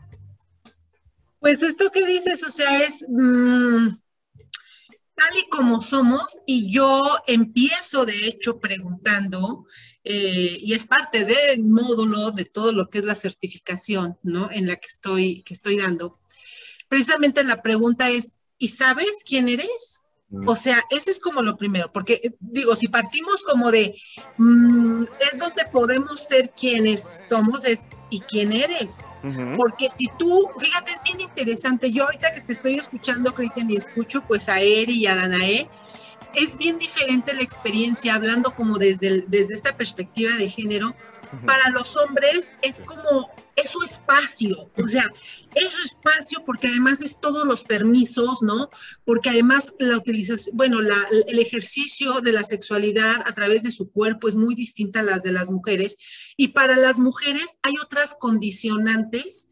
Pues esto que dices, o sea, es mm, tal y como somos, y yo empiezo, de hecho, preguntando, eh, y es parte del módulo de todo lo que es la certificación, ¿no? En la que estoy, que estoy dando. Precisamente la pregunta es, ¿y sabes quién eres? O sea, ese es como lo primero, porque eh, digo, si partimos como de, mm, es donde podemos ser quienes somos, es, ¿y quién eres? Ujú. Porque si tú, fíjate, es bien interesante, yo ahorita que te estoy escuchando, Cristian, y escucho pues a Eri y a Danae, es bien diferente la experiencia hablando como desde, el- desde esta perspectiva de género. Para los hombres es como, es su espacio, o sea, es su espacio porque además es todos los permisos, ¿no? Porque además la utilización, bueno, la- el ejercicio de la sexualidad a través de su cuerpo es muy distinta a las de las mujeres. Y para las mujeres hay otras condicionantes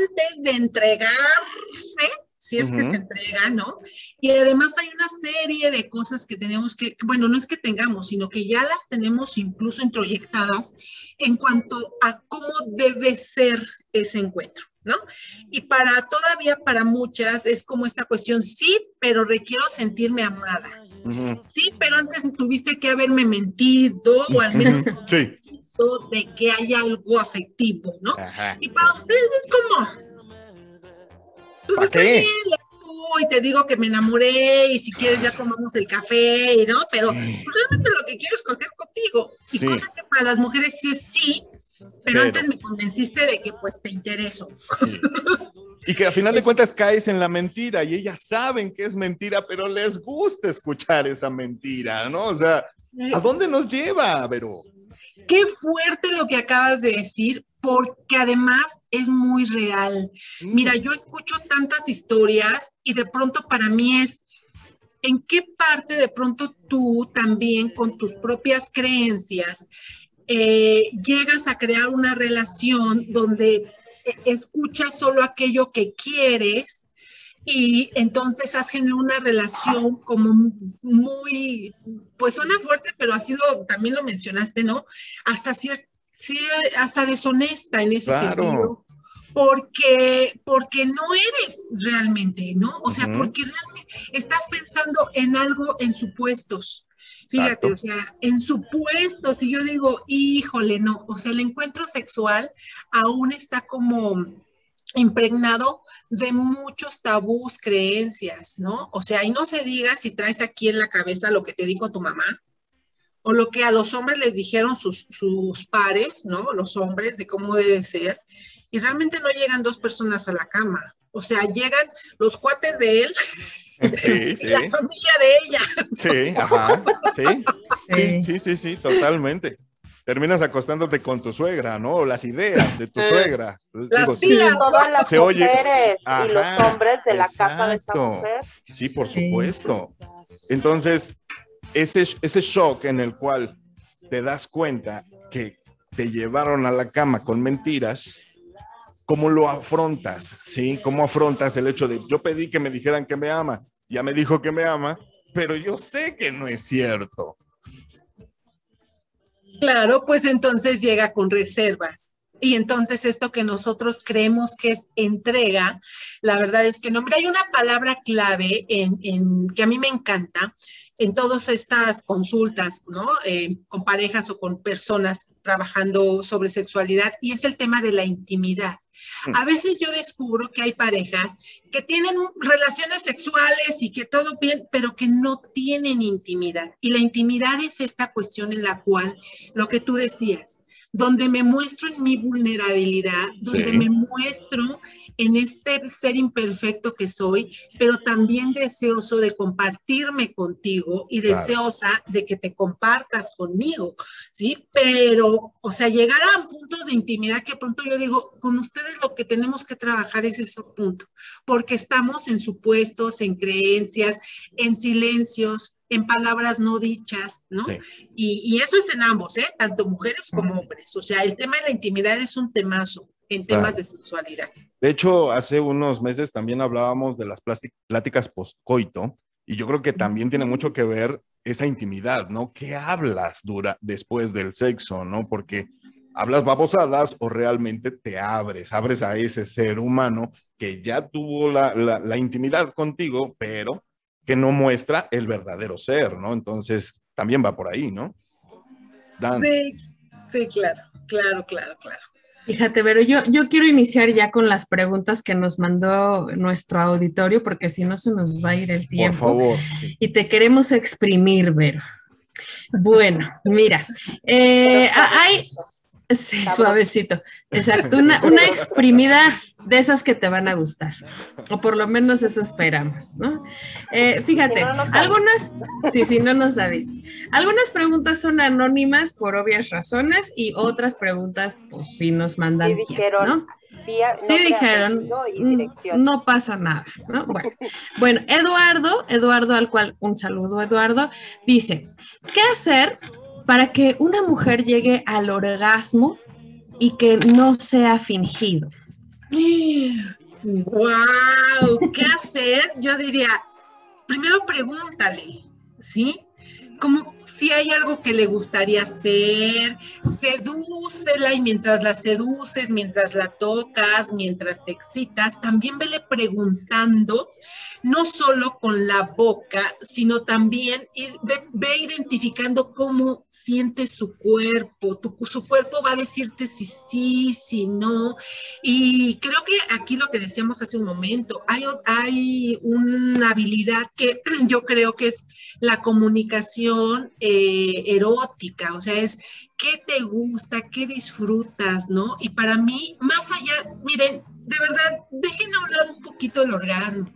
antes de entregarse, si es que se entrega, ¿no? Y además hay una serie de cosas que tenemos que, bueno, no es que tengamos, sino que ya las tenemos incluso introyectadas en cuanto a cómo debe ser ese encuentro, ¿no? Y para todavía para muchas es como esta cuestión, sí, pero requiero sentirme amada. Sí, pero antes tuviste que haberme mentido o al menos. Sí. de que hay algo afectivo, ¿no? Ajá. Y para ustedes es como, pues ¿Pa' está qué? bien, y te digo que me enamoré y si quieres ya tomamos el café, ¿no? Pero Sí. realmente lo que quiero es coger contigo. Y Sí. cosa que para las mujeres sí es sí, pero, Pero- antes me convenciste de que pues te intereso. Sí. Y que a final de cuentas caes en la mentira y ellas saben que es mentira, pero les gusta escuchar esa mentira, ¿no? O sea, ¿a dónde nos lleva, Vero? Qué fuerte lo que acabas de decir, porque además es muy real. Mira, yo escucho tantas historias y de pronto para mí es, ¿en qué parte de pronto tú también con tus propias creencias eh, llegas a crear una relación donde eh, escuchas solo aquello que quieres? Y entonces has generado una relación como muy, pues suena fuerte, pero así lo, también lo mencionaste, ¿no? Hasta cier- cier- hasta deshonesta en ese Claro. sentido. Porque, porque no eres realmente, ¿no? O sea, porque realmente estás pensando en algo en supuestos. Fíjate, Exacto. o sea, en supuestos, y yo digo, híjole, no, o sea, el encuentro sexual aún está como impregnado de muchos tabús, creencias, ¿no? O sea, y no se diga si traes aquí en la cabeza lo que te dijo tu mamá o lo que a los hombres les dijeron sus, sus pares, ¿no? Los hombres de cómo debe ser. Y realmente no llegan dos personas a la cama. O sea, llegan los cuates de él Sí, y sí, la familia de ella. sí, ajá, sí, Sí. sí, sí, sí, totalmente. Terminas acostándote con tu suegra, ¿no? Las ideas de tu suegra. Las Digo, sí, tías. Todas las Se oye- mujeres y los Ajá, hombres de la casa de esa mujer. Sí, por Sí. supuesto. Entonces, ese, ese shock en el cual te das cuenta que te llevaron a la cama con mentiras, ¿cómo lo afrontas? ¿Sí? ¿Cómo afrontas el hecho de yo pedí que me dijeran que me ama? Ya me dijo que me ama, pero yo sé que no es cierto. Claro, pues entonces llega con reservas. Y entonces esto que nosotros creemos que es entrega, la verdad es que no. Mira, hay una palabra clave en, en- que a mí me encanta en todas estas consultas, ¿no? Eh, con parejas o con personas trabajando sobre sexualidad, y es el tema de la intimidad. A veces yo descubro que hay parejas que tienen relaciones sexuales y que todo bien, pero que no tienen intimidad. Y la intimidad es esta cuestión en la cual, lo que tú decías, donde me muestro en mi vulnerabilidad, donde Sí. me muestro en este ser imperfecto que soy, pero también deseoso de compartirme contigo y Claro. deseosa de que te compartas conmigo, ¿sí? Pero, o sea, llegar a puntos de intimidad que pronto yo digo, con ustedes lo que tenemos que trabajar es ese punto, porque estamos en supuestos, en creencias, en silencios, en palabras no dichas, ¿no? Sí. Y, y eso es en ambos, ¿eh? Tanto mujeres como hombres. O sea, el tema de la intimidad es un temazo en temas Claro. de sexualidad. De hecho, hace unos meses también hablábamos de las pláticas postcoito y yo creo que también tiene mucho que ver esa intimidad, ¿no? ¿Qué hablas dura después del sexo, ¿no? Porque hablas babosadas o realmente te abres, abres a ese ser humano que ya tuvo la, la- la intimidad contigo, pero que no muestra el verdadero ser, ¿no? Entonces, también va por ahí, ¿no? Dan, Sí, sí, claro, claro, claro, claro. Fíjate, pero yo, yo quiero iniciar ya con las preguntas que nos mandó nuestro auditorio, porque si no se nos va a ir el por tiempo. favor. Y te queremos exprimir, Vero. Bueno, mira, eh, hay, sí, Sabroso. suavecito, exacto, una, una exprimida de esas que te van a gustar, o por lo menos eso esperamos, ¿no? Eh, fíjate, Si no algunas, sí, sí, no nos avisas. Algunas preguntas son anónimas por obvias razones y otras preguntas, pues sí nos mandan, Sí tiempo, dijeron, ¿no? Día, Sí dijeron, "Mm, no pasa nada, ¿no? Bueno, bueno, Eduardo, Eduardo al cual un saludo, Eduardo, dice, ¿qué hacer para que una mujer llegue al orgasmo y que no sea fingido? ¡Wow! ¿Qué hacer? Yo diría, primero pregúntale, ¿sí? Como si hay algo que le gustaría hacer, sedúcela y mientras la seduces, mientras la tocas, mientras te excitas, también vele preguntando, no solo con la boca, sino también ir- ve, identificando cómo siente su cuerpo. Su cuerpo va a decirte si sí, si no, y creo que aquí lo que decíamos hace un momento, hay, hay una habilidad que yo creo que es la comunicación eh, erótica, o sea, es qué te gusta, qué disfrutas, ¿no? Y para mí, más allá, miren, de verdad, dejen a un poquito el orgasmo.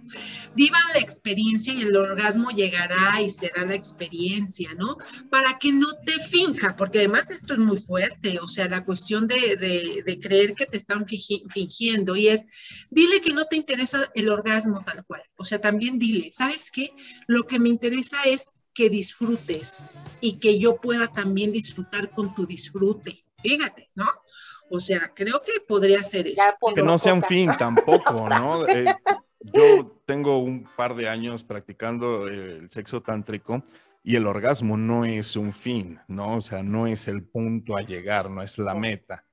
Vivan la experiencia y el orgasmo llegará y será la experiencia, ¿no? Para que no te finja, porque además esto es muy fuerte, o sea, la cuestión de, de- de creer que te están fingi- fingiendo y es, dile que no te interesa el orgasmo tal cual, o sea, también dile, ¿sabes qué? Lo que me interesa es que disfrutes y que yo pueda también disfrutar con tu disfrute. Fíjate, ¿no? O sea, creo que podría ser eso. Punto Que no sea un fin tampoco, ¿no? Eh, yo tengo un par de años practicando eh, el sexo tántrico y el orgasmo no es un fin, ¿no? O sea, no es el punto a llegar, no es la meta.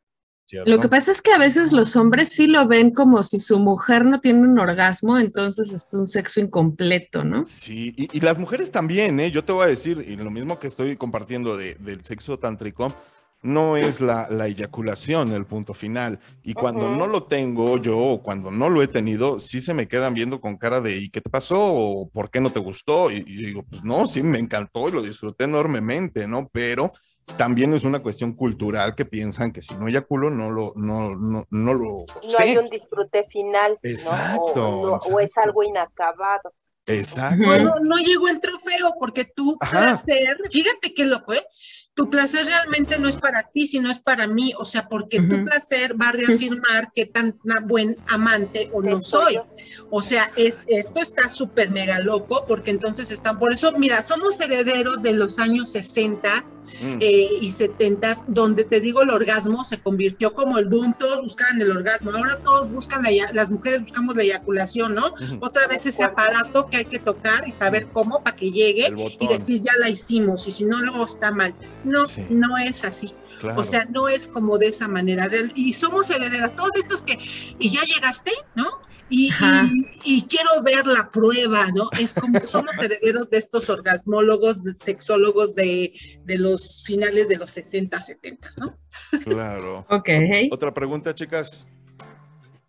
¿Cierto? Lo que pasa es que a veces los hombres sí lo ven como si su mujer no tiene un orgasmo, entonces es un sexo incompleto, ¿no? Sí, y, y las mujeres también, ¿eh? Yo te voy a decir, y lo mismo que estoy compartiendo de- del sexo tántrico, no es la, la eyaculación el punto final. Y cuando Ujú. no lo tengo yo, o cuando no lo he tenido, sí se me quedan viendo con cara de, ¿y qué te pasó? ¿O por qué no te gustó? Y, y digo, pues no, sí, me encantó y lo disfruté enormemente, ¿no? Pero también es una cuestión cultural que piensan que si no eyaculo, no lo, no, no, no lo No hay un disfrute final, ¿no? Exacto, O, no- o es algo inacabado. Exacto. No, no llegó el trofeo porque tu Ajá. placer, fíjate qué loco, ¿eh? Tu placer realmente no es para ti, sino es para mí, o sea, porque tu placer va a reafirmar qué tan buen amante o no Que soy. O sea, es, esto está súper mega loco, porque entonces están, por eso, mira, somos herederos de los años 60 Mm. eh, y 70 donde te digo el orgasmo se convirtió como el boom, todos buscaban el orgasmo, ahora todos buscan, la, las mujeres buscamos la eyaculación, ¿no? Otra vez ese aparato que hay que tocar y saber cómo para que llegue y decir ya la hicimos y si no luego está mal. No, Sí. no es así. Claro. O sea, no es como de esa manera. Real- Y somos herederas, todos estos que, y ya llegaste, ¿no? Y- y quiero ver la prueba, ¿no? Es como somos herederos de estos orgasmólogos, de sexólogos de, de los finales de los 60, 70, ¿no? Claro. Ok. Otra pregunta, chicas.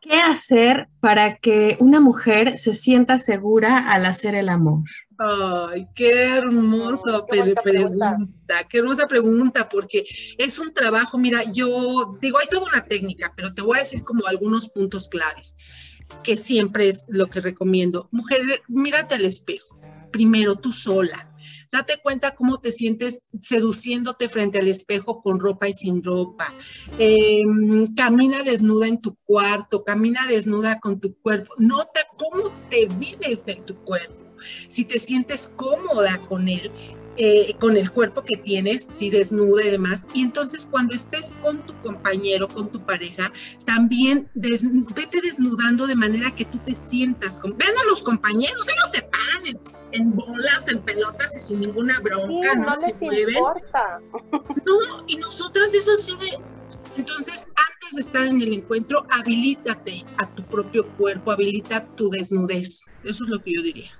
¿Qué hacer para que una mujer se sienta segura al hacer el amor? Ay, qué hermosa Qué bonita pre- pregunta. pregunta, qué hermosa pregunta, porque es un trabajo, mira, yo digo, hay toda una técnica, pero te voy a decir como algunos puntos claves, que siempre es lo que recomiendo. Mujer, mírate al espejo, primero tú sola. Date cuenta cómo te sientes seduciéndote frente al espejo con ropa y sin ropa. Eh, camina desnuda en tu cuarto, camina desnuda con tu cuerpo. Nota cómo te vives en tu cuerpo si te sientes cómoda con él, eh, con el cuerpo que tienes, si desnuda y demás. Y entonces cuando estés con tu compañero, con tu pareja, también des- vete desnudando de manera que tú te sientas. Con, vean a los compañeros, ellos se paran en, en bolas, en pelotas y sin ninguna Sí, bronca, no no, se les mueven. importa. No, y nosotras es así de... Entonces, antes de estar en el encuentro, habilítate a tu propio cuerpo, habilita tu desnudez. Eso es lo que yo diría.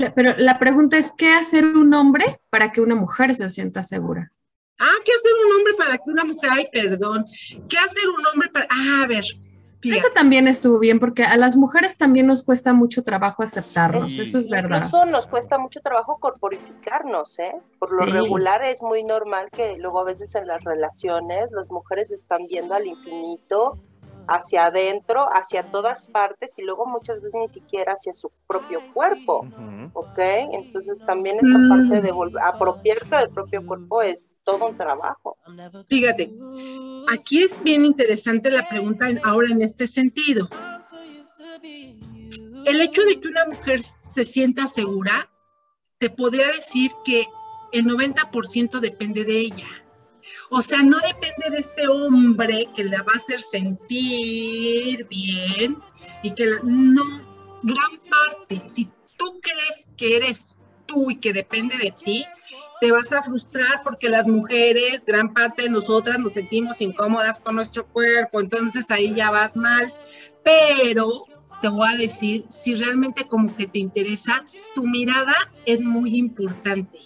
La- Pero la pregunta es, ¿qué hacer un hombre para que una mujer se sienta segura? Ah, ¿qué hacer un hombre para que una mujer, ay, perdón, ¿qué hacer un hombre para, ah, a ver, fíjate, Eso también estuvo bien porque a las mujeres también nos cuesta mucho trabajo aceptarnos, Sí. eso es verdad. Incluso nos cuesta mucho trabajo corporificarnos, ¿eh? Por lo Sí. regular es muy normal que luego a veces en las relaciones las mujeres están viendo al infinito, hacia adentro, hacia todas partes y luego muchas veces ni siquiera hacia su propio cuerpo, Ujú. ¿ok? Entonces también esta Mm. parte de volver, apropiarte del propio cuerpo es todo un trabajo. fíjate, aquí es bien interesante la pregunta en- ahora en este sentido. El hecho de que una mujer se sienta segura, te podría decir que el 90% depende de ella. O sea, no depende de este hombre que la va a hacer sentir bien y que la, no, gran parte, si tú crees que eres tú y que depende de ti, te vas a frustrar porque las mujeres, gran parte de nosotras nos sentimos incómodas con nuestro cuerpo, entonces ahí ya vas mal. Pero te voy a decir, si realmente como que te interesa, tu mirada es muy importante.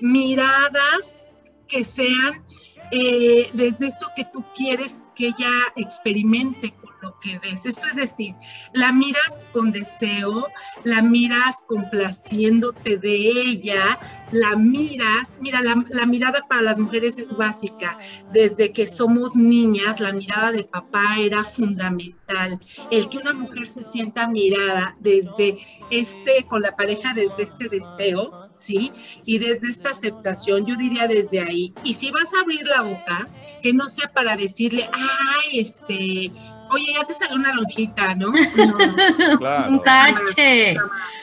Miradas que sean eh, desde esto que tú quieres que ella experimente con lo que ves. Esto es decir, la miras con deseo, la miras complaciéndote de ella, la miras, mira, la, la mirada para las mujeres es básica. Desde que somos niñas, la mirada de papá era fundamental. El que una mujer se sienta mirada desde este, con la pareja, desde este deseo, ¿sí? Y desde esta aceptación, yo diría desde ahí. Y si vas a abrir la boca, que no sea para decirle, ay, este, oye, ya te salió una lonjita, ¿no? No, Claro. Un tache.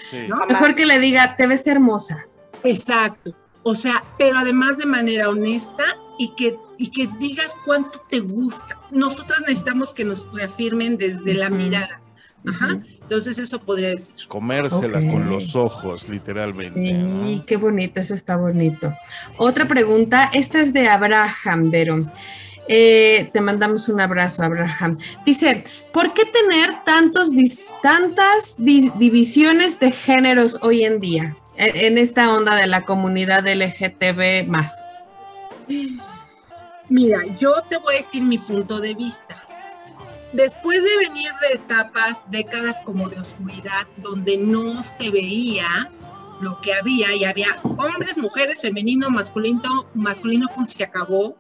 Sí. ¿no? Mejor que le diga, te ves hermosa. Exacto. O sea, pero además de manera honesta y que, y que digas cuánto te gusta. Nosotras necesitamos que nos reafirmen desde la mirada. Ajá. Entonces eso podría decir. Comérsela con los ojos, literalmente. Sí, ¿no? qué bonito, eso está bonito. Otra pregunta, esta es de Abraham, Vero. Eh, te mandamos un abrazo, Abraham. Dice, ¿por qué tener tantos dis- tantas di- divisiones de géneros hoy en día en, en esta onda de la comunidad LGTB más? Mira, yo te voy a decir mi punto de vista. Después de venir de etapas, décadas como de oscuridad, donde no se veía lo que había y había hombres, mujeres, femenino, masculino, masculino, punto, se acabó.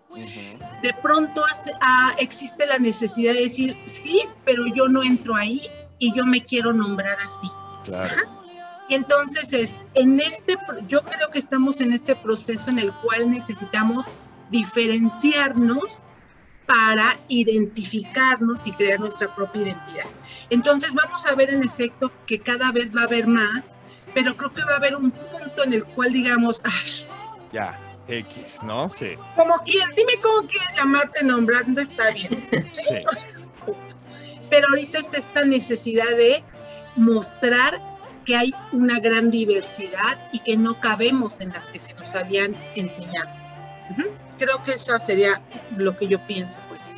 De pronto ah, existe la necesidad de decir, sí, pero yo no entro ahí y yo me quiero nombrar así. Claro. Y entonces es, en este, yo creo que estamos en este proceso en el cual necesitamos diferenciarnos para identificarnos y crear nuestra propia identidad. Entonces vamos a ver en efecto que cada vez va a haber más, pero creo que va a haber un punto en el cual digamos, "Ay, Ya. X, ¿no? Sí. como quieras, dime cómo quieres llamarte, nombrando, está bien. Sí. pero ahorita es esta necesidad de mostrar que hay una gran diversidad y que no cabemos en las que se nos habían enseñado. Ujú. Creo que eso sería lo que yo pienso, pues.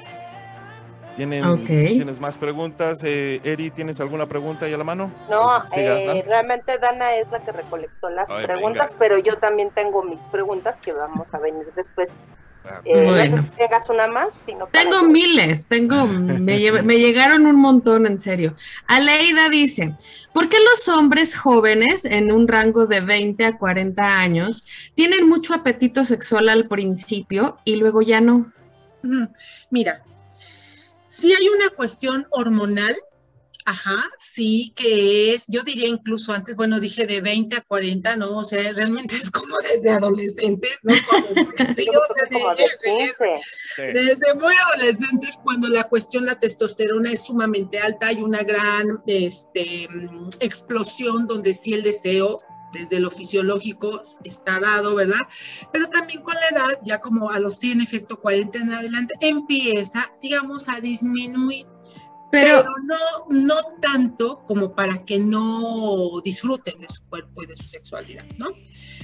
¿Tienen, Ok. ¿Tienes más preguntas? Eh, Eri, ¿tienes alguna pregunta ahí a la mano? No, Siga, eh, realmente Dana es la que recolectó las Ay, preguntas, venga. pero yo también tengo mis preguntas que vamos a venir después. Ah, Eh, No Bueno. sé si tengas una más, sino Tengo miles, tengo, me, lle- me llegaron un montón, en serio. Aleida dice, ¿por qué los hombres jóvenes en un rango de 20 a 40 años tienen mucho apetito sexual al principio y luego ya no? Mira, sí hay una cuestión hormonal, ajá, sí que es, yo diría incluso antes, bueno, dije de 20 a 40, ¿no? O sea, realmente es como desde adolescentes, ¿no? Sí, o sea, creo que como de- de de- 15. sí. desde muy adolescentes, cuando la cuestión la testosterona es sumamente alta, hay una gran este, mm, explosión donde sí el deseo desde lo fisiológico está dado, ¿verdad? Pero también con la edad, ya como a los 100, efecto 40 en adelante, empieza, digamos, a disminuir, Pero, pero no, no tanto como para que no disfruten de su cuerpo y de su sexualidad, ¿no?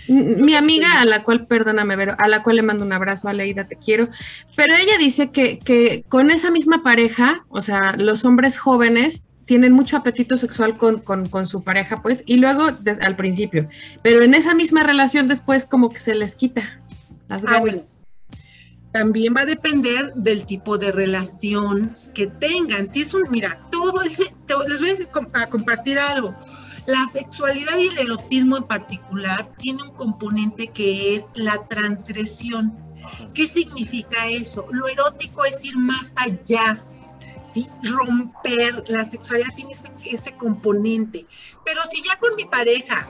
mi amiga, a la cual, perdóname, Vero, a la cual le mando un abrazo, Aleida, te quiero, pero ella dice que, que con esa misma pareja, o sea, los hombres jóvenes tienen mucho apetito sexual con, con- con su pareja, pues, y luego des- al principio, pero en esa misma relación después como que se les quita las Ah, ganas. bueno. También va a depender del tipo de relación que tengan. Si es un, mira, todo el, se- te- les voy a compartir algo. La sexualidad y el erotismo en particular tiene un componente que es la transgresión. ¿Qué significa eso? Lo erótico es ir más allá, ¿sí? Romper, la sexualidad tiene ese, ese componente. Pero si ya con mi pareja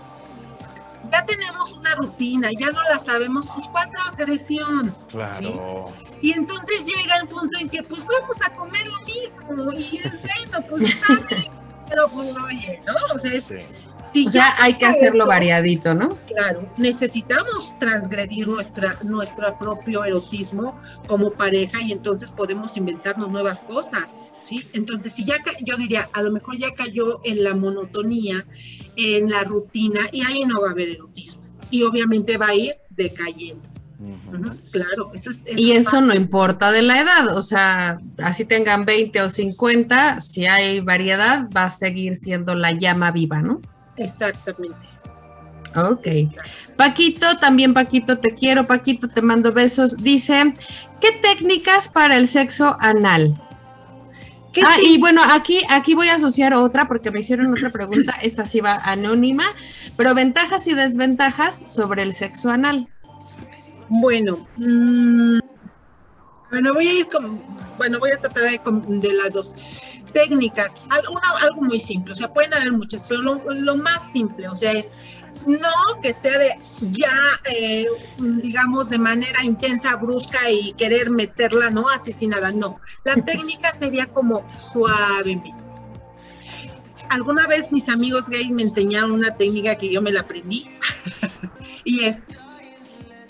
ya tenemos una rutina, ya no la sabemos, pues ¿cuál transgresión? Claro. Y entonces llega el punto en que pues vamos a comer lo mismo y es bueno, pues está bien, pero pues oye, ¿no? O sea, es, Sí. si O sea, hay que hacerlo eso, variadito, ¿no? Claro, necesitamos transgredir nuestra, nuestro propio erotismo como pareja y entonces podemos inventarnos nuevas cosas, ¿sí? Entonces, si ya, yo diría, a lo mejor ya cayó en la monotonía, en la rutina y ahí no va a haber erotismo. Y obviamente va a ir decayendo. Claro, eso es... Y es eso no importa de la edad, o sea, así tengan 20 o 50, si hay variedad, va a seguir siendo la llama viva, ¿no? Exactamente. Ok. Paquito, también Paquito, te quiero, Paquito, te mando besos. Dice, ¿qué técnicas para el sexo anal? ¿Qué Ah, y bueno, aquí, aquí voy a asociar otra porque me hicieron otra pregunta, esta sí va anónima, pero ventajas y desventajas sobre el sexo anal. Bueno, mm, bueno, voy a ir con, bueno, voy a tratar de, las dos técnicas. Alguna, algo muy simple, o sea, pueden haber muchas, pero lo, lo más simple, o sea, es no que sea de ya, eh, digamos, de manera intensa, brusca y querer meterla, no, así sin nada, no. La técnica sería como suavemente. Alguna vez mis amigos gay me enseñaron una técnica que yo me la aprendí y es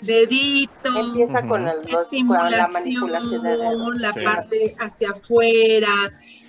dedito, Empieza con, los- la manipulación de estimulación, dedos. la Sí. parte hacia afuera,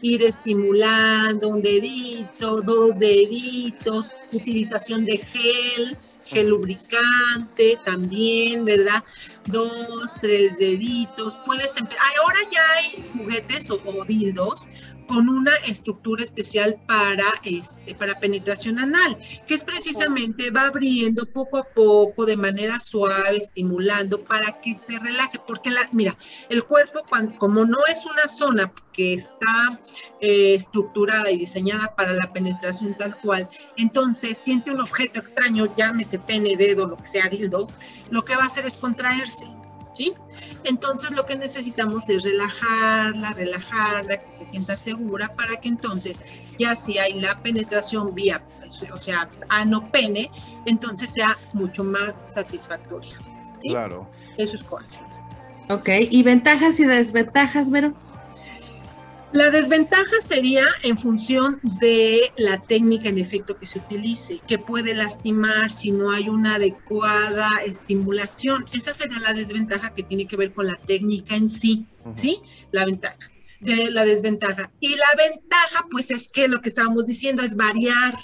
ir estimulando un dedito, dos deditos, utilización de gel, gel lubricante también, ¿verdad? Dos, tres deditos. Puedes empezar. Ahora ya hay juguetes o, o dildos con una estructura especial para este para penetración anal, que es precisamente va abriendo poco a poco de manera suave, estimulando para que se relaje, porque la mira, el cuerpo cuan- como no es una zona que está eh, estructurada y diseñada para la penetración tal cual, entonces siente un objeto extraño, llámese pene, dedo, lo que sea, dildo, lo que va a hacer es contraerse, ¿sí? Entonces lo que necesitamos es relajarla, relajarla, que se sienta segura para que entonces ya si hay la penetración vía, o sea, ano-pene, entonces sea mucho más satisfactoria. ¿sí? Claro. Eso es correcto. Ok, ¿y ventajas y desventajas, Vero? La desventaja sería en función de la técnica en efecto que se utilice, que puede lastimar si no hay una adecuada estimulación. Esa sería la desventaja que tiene que ver con la técnica en sí. ¿sí? La ventaja. De la desventaja. Y la ventaja, pues es que lo que estábamos diciendo es variar,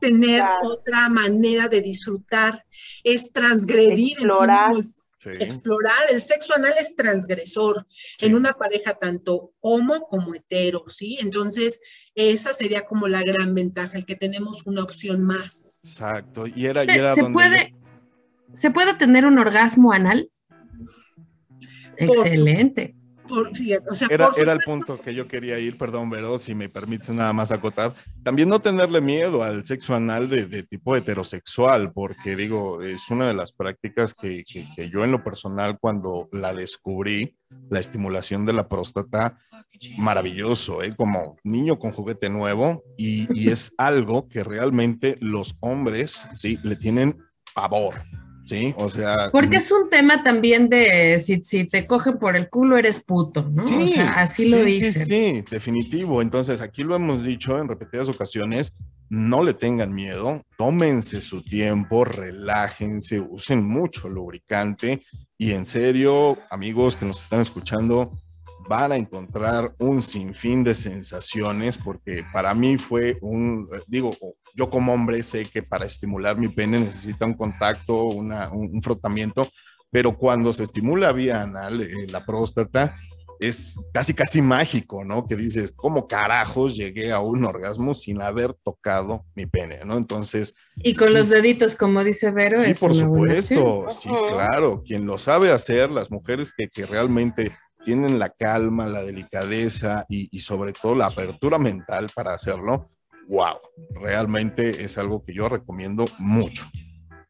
tener Claro. otra manera de disfrutar, es transgredir el Explorar. mismo Sí. explorar. El sexo anal es transgresor Sí. en una pareja tanto homo como hetero, ¿sí? Entonces, esa sería como la gran ventaja, el que tenemos una opción más. Exacto. Y era, y ¿Se, era se donde puede, ¿Se puede tener un orgasmo anal? Excelente. Por, fíjate, o sea, Era, por era el punto que yo quería ir, perdón, Vero, si me permites nada más acotar. También no tenerle miedo al sexo anal de, de tipo heterosexual, porque digo, es una de las prácticas que, que- que yo en lo personal cuando la descubrí, la estimulación de la próstata, maravilloso, ¿eh? como niño con juguete nuevo, y, y es algo que realmente los hombres, sí, le tienen pavor, ¿sí? O sea... Porque es un tema también de si, si te cogen por el culo eres puto, ¿no? o sea, así lo sí, dicen. Sí, sí, definitivo. Entonces, aquí lo hemos dicho en repetidas ocasiones, no le tengan miedo, tómense su tiempo, relájense, usen mucho lubricante y en serio, amigos que nos están escuchando, van a encontrar un sinfín de sensaciones porque para mí fue un, digo, yo como hombre sé que para estimular mi pene necesita un contacto, una, un, un frotamiento, pero cuando se estimula vía anal, eh, la próstata, es casi, casi mágico, ¿no? Que dices, ¿cómo carajos llegué a un orgasmo sin haber tocado mi pene, ¿no? Entonces, Y con Sí. los deditos, como dice Vero, sí, es por supuesto, sí, claro, quien lo sabe hacer, las mujeres que, que realmente tienen la calma, la delicadeza y, y sobre todo la apertura mental para hacerlo, wow, realmente es algo que yo recomiendo mucho.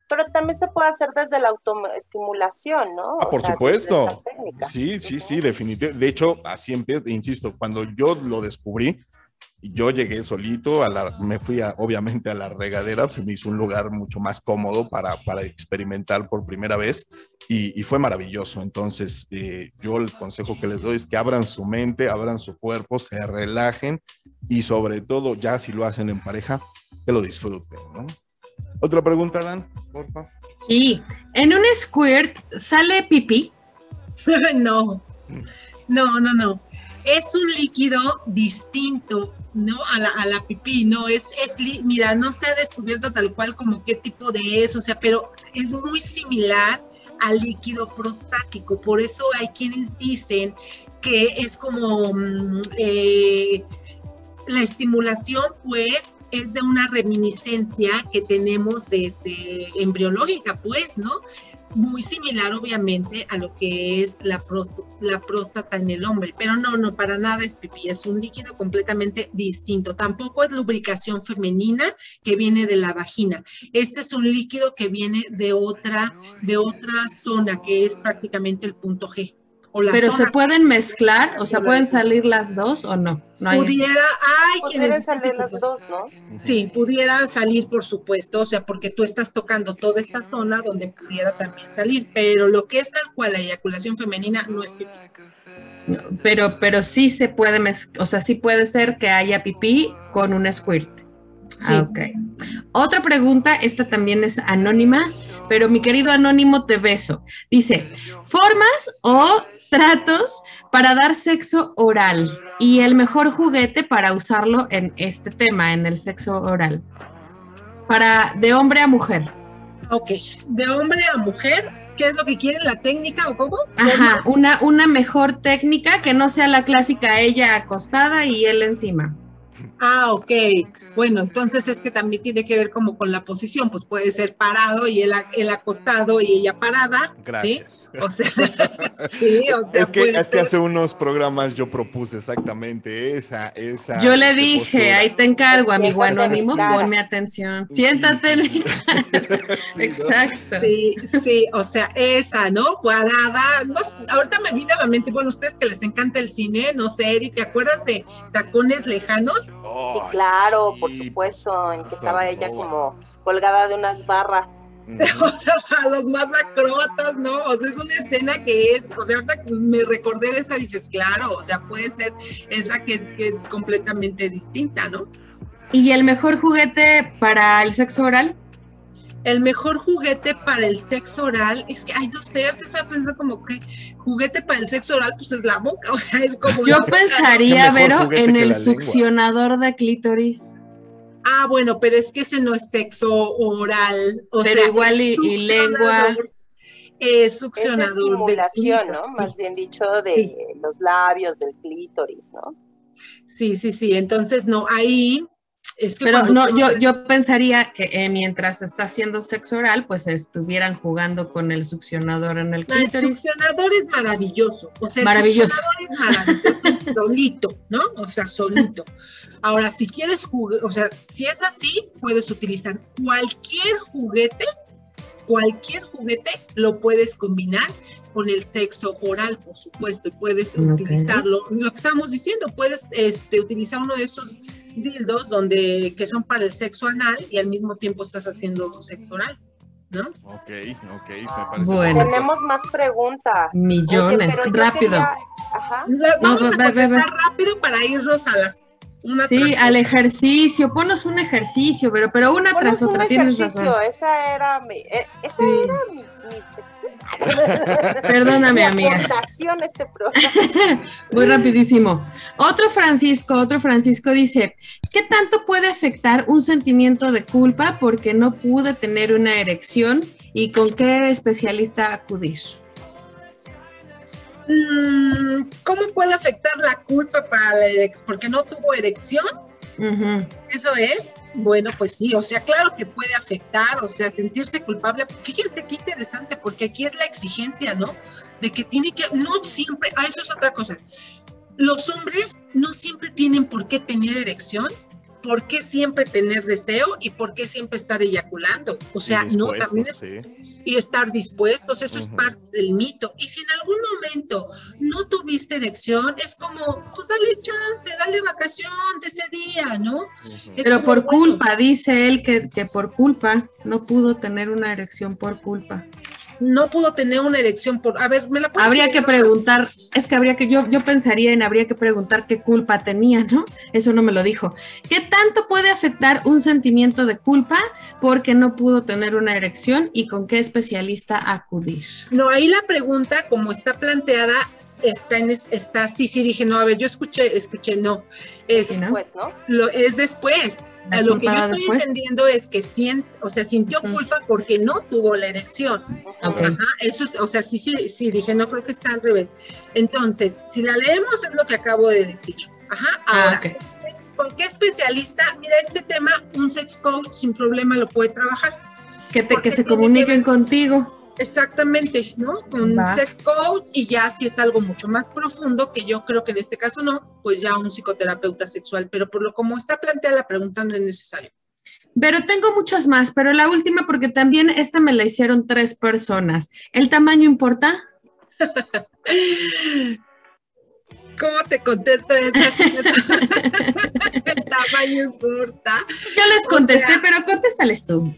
Pero también se puede hacer desde la autoestimulación, ¿no? Ah, por sea, supuesto. Sí, sí, sí, definitivamente. De hecho, así empieza, insisto, cuando yo lo descubrí, yo llegué solito, a la, me fui a- obviamente a la regadera, se me hizo un lugar mucho más cómodo para, para experimentar por primera vez y, y fue maravilloso. Entonces, eh, yo el consejo que les doy es que abran su mente, abran su cuerpo, se relajen y sobre todo, ya si lo hacen en pareja, que lo disfruten, ¿no? Otra pregunta, Dan, por favor. Y en un squirt sale pipí. no, no, no, no. Es un líquido distinto, ¿no? A la, a la pipí, ¿no? Es, es, mira, no se ha descubierto tal cual como qué tipo de es, o sea, pero es muy similar al líquido prostático. Por eso hay quienes dicen que es como mm, eh, la estimulación, pues, es de una reminiscencia que tenemos desde embriológica, pues, ¿no? Muy similar, obviamente, a lo que es la, la próstata en el hombre, pero no, no, para nada es pipí, es un líquido completamente distinto. Tampoco es lubricación femenina que viene de la vagina. Este es un líquido que viene de otra, de otra zona, que es prácticamente el punto G. O la Pero zona se pueden mezclar, o sea, pueden salir las dos o no. No hay- pudiera, hay dicen salir que las dos, ¿no? Sí, pudiera salir, por supuesto, o sea, porque tú estás tocando toda esta zona donde pudiera también salir, pero lo que es tal cual la eyaculación femenina no es pipí. Pero, pero sí se puede mezclar, o sea, sí puede ser que haya pipí con un squirt. Sí. Ah, ok. Otra pregunta, esta también es anónima, pero mi querido anónimo te beso. Dice, ¿formas o tratos para dar sexo oral y el mejor juguete para usarlo en este tema, en el sexo oral? Para de hombre a mujer. Ok, de hombre a mujer, ¿qué es lo que quieren? ¿La técnica o cómo? Ajá, una, una mejor técnica que no sea la clásica ella acostada y él encima. Ah, ok. Bueno, entonces es que también tiene que ver como con la posición, pues puede ser parado y él, él acostado y ella parada. Gracias. ¿sí? O sea, sí, o sea, es que, puede es que ser- hace unos programas yo propuse exactamente esa, esa. Yo le este, dije, postura. ahí te encargo, amigo anónimo, ponme atención. Siéntate en mi cara. ¿no? Exacto. Sí, sí, o sea, esa, ¿no? Cuadrada, no sé, ahorita me viene a la mente, bueno, ustedes que les encanta el cine, no sé, Eri, ¿te acuerdas de Tacones Lejanos? Oh, Sí, claro, por supuesto, en que estaba ella como colgada de unas barras. O sea, para los más acróbatas, ¿no? O sea, es una escena que es, o sea, ahorita que me recordé de esa, dices, claro, o sea, puede ser esa que es, que es completamente distinta, ¿no? ¿Y el mejor juguete para el sexo oral? El mejor juguete para el sexo oral es que, ay, no sé, antes estaba pensando como que juguete para el sexo oral, pues es la boca, o sea, es como. Yo pensaría, Vero, en el lengua. succionador de clítoris. Ah, bueno, pero es que ese no es sexo oral. O Pero sea, igual y- y lengua. succionador eh, Es succionador de estimulación, ¿no? clítoris, Más bien dicho, de Sí. los labios, del clítoris, ¿no? Sí, sí, sí. Entonces, no, ahí es que Pero no, tú yo, yo pensaría que eh, mientras está haciendo sexo oral, pues estuvieran jugando con el succionador en el No, el clítoris. succionador es maravilloso. O sea, Maravilloso. el succionador es maravilloso solito, ¿no? O sea, solito. Ahora, si quieres jugar, o sea, si es así, puedes utilizar cualquier juguete, cualquier juguete lo puedes combinar con el sexo oral, por supuesto, y puedes utilizarlo. Lo que estamos diciendo, puedes este, utilizar uno de estos dildos donde que son para el sexo anal y al mismo tiempo estás haciendo sexo oral, ¿no? Ok, ok, me parece. Bueno. Tenemos más preguntas. Millones, rápido. quería- Ajá. La- No, vamos a ve, ve, rápido para irnos a las una Sí, tras al otra. ejercicio, ponos un ejercicio, pero, pero una tras es un otra, tienes ejercicio, razón. esa era mi, eh, esa Sí. era mi, mi sección. Perdóname, Mi amiga. este programa. Muy rapidísimo. Otro Francisco, otro Francisco dice, ¿qué tanto puede afectar un sentimiento de culpa porque no pude tener una erección y con qué especialista acudir? Mm, ¿Cómo puede afectar la culpa para la erección? Porque no tuvo erección, eso es. Bueno, pues sí, o sea, claro que puede afectar, o sea, sentirse culpable. Fíjense qué interesante, porque aquí es la exigencia, ¿no? De que tiene que, no siempre, ah, eso es otra cosa. Los hombres no siempre tienen por qué tener erección, por qué siempre tener deseo y por qué siempre estar eyaculando. O sea, no, también es sí. y estar dispuestos, eso es parte del mito. Y si en algún momento no tuviste erección, es como, pues dale chance, dale vacación de ese día, ¿no? Pero como, por bueno, culpa, dice él que, que por culpa no pudo tener una erección por culpa. No pudo tener una erección por, a ver, me la Habría que preguntar, es que habría que, yo, yo pensaría en habría que preguntar qué culpa tenía, ¿no? Eso no me lo dijo. ¿Qué tanto puede afectar un sentimiento de culpa porque no pudo tener una erección y con qué especialista acudir? No, ahí la pregunta, como está planteada, está en, es- está, sí, sí, dije, no, a ver, yo escuché, escuché, no, es, Sí, ¿no? Lo, es después. La lo que yo estoy después. entendiendo es que sien- o sea, sintió culpa porque no tuvo la erección. Ok. Ajá, eso es, o sea, sí, sí, sí, dije, no creo que está al revés. Entonces, si la leemos es lo que acabo de decir. Ajá, ahora, Ah. ¿con qué especialista? Mira, este tema, un sex coach sin problema lo puede trabajar. Que, te, que se que comuniquen contigo. Exactamente, ¿no? Con Va. sex coach y ya si es algo mucho más profundo, que yo creo que en este caso no, pues ya un psicoterapeuta sexual, pero por lo como está planteada la pregunta no es necesario. Pero tengo muchas más, pero la última porque también esta me la hicieron tres personas. ¿El tamaño importa? ¿Cómo te contesto esa? El tamaño importa. Yo les O contesté, sea- pero contéstales tú.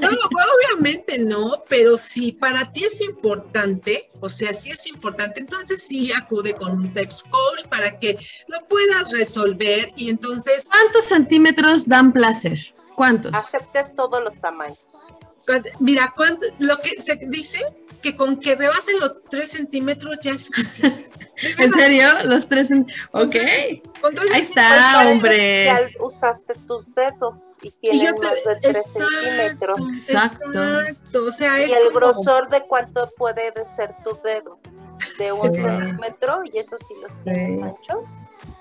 No, obviamente no, pero si para ti es importante, o sea, si es importante, entonces sí acude con un sex coach para que lo puedas resolver y entonces, ¿Cuántos centímetros dan placer? ¿Cuántos? Aceptes todos los tamaños. mira, cuánto, lo que se dice que con que rebase los tres centímetros ya es suficiente. ¿En serio? Los tres. cent- Ok. con tres Ahí centímetros está, ya- Ya usaste tus dedos y Y tienen yo te- más de 3 exacto, centímetros. Exacto. exacto, o sea, es Y el como- grosor de cuánto puede de ser tu dedo. De un Sí. centímetro, y eso sí los tienes Sí. anchos.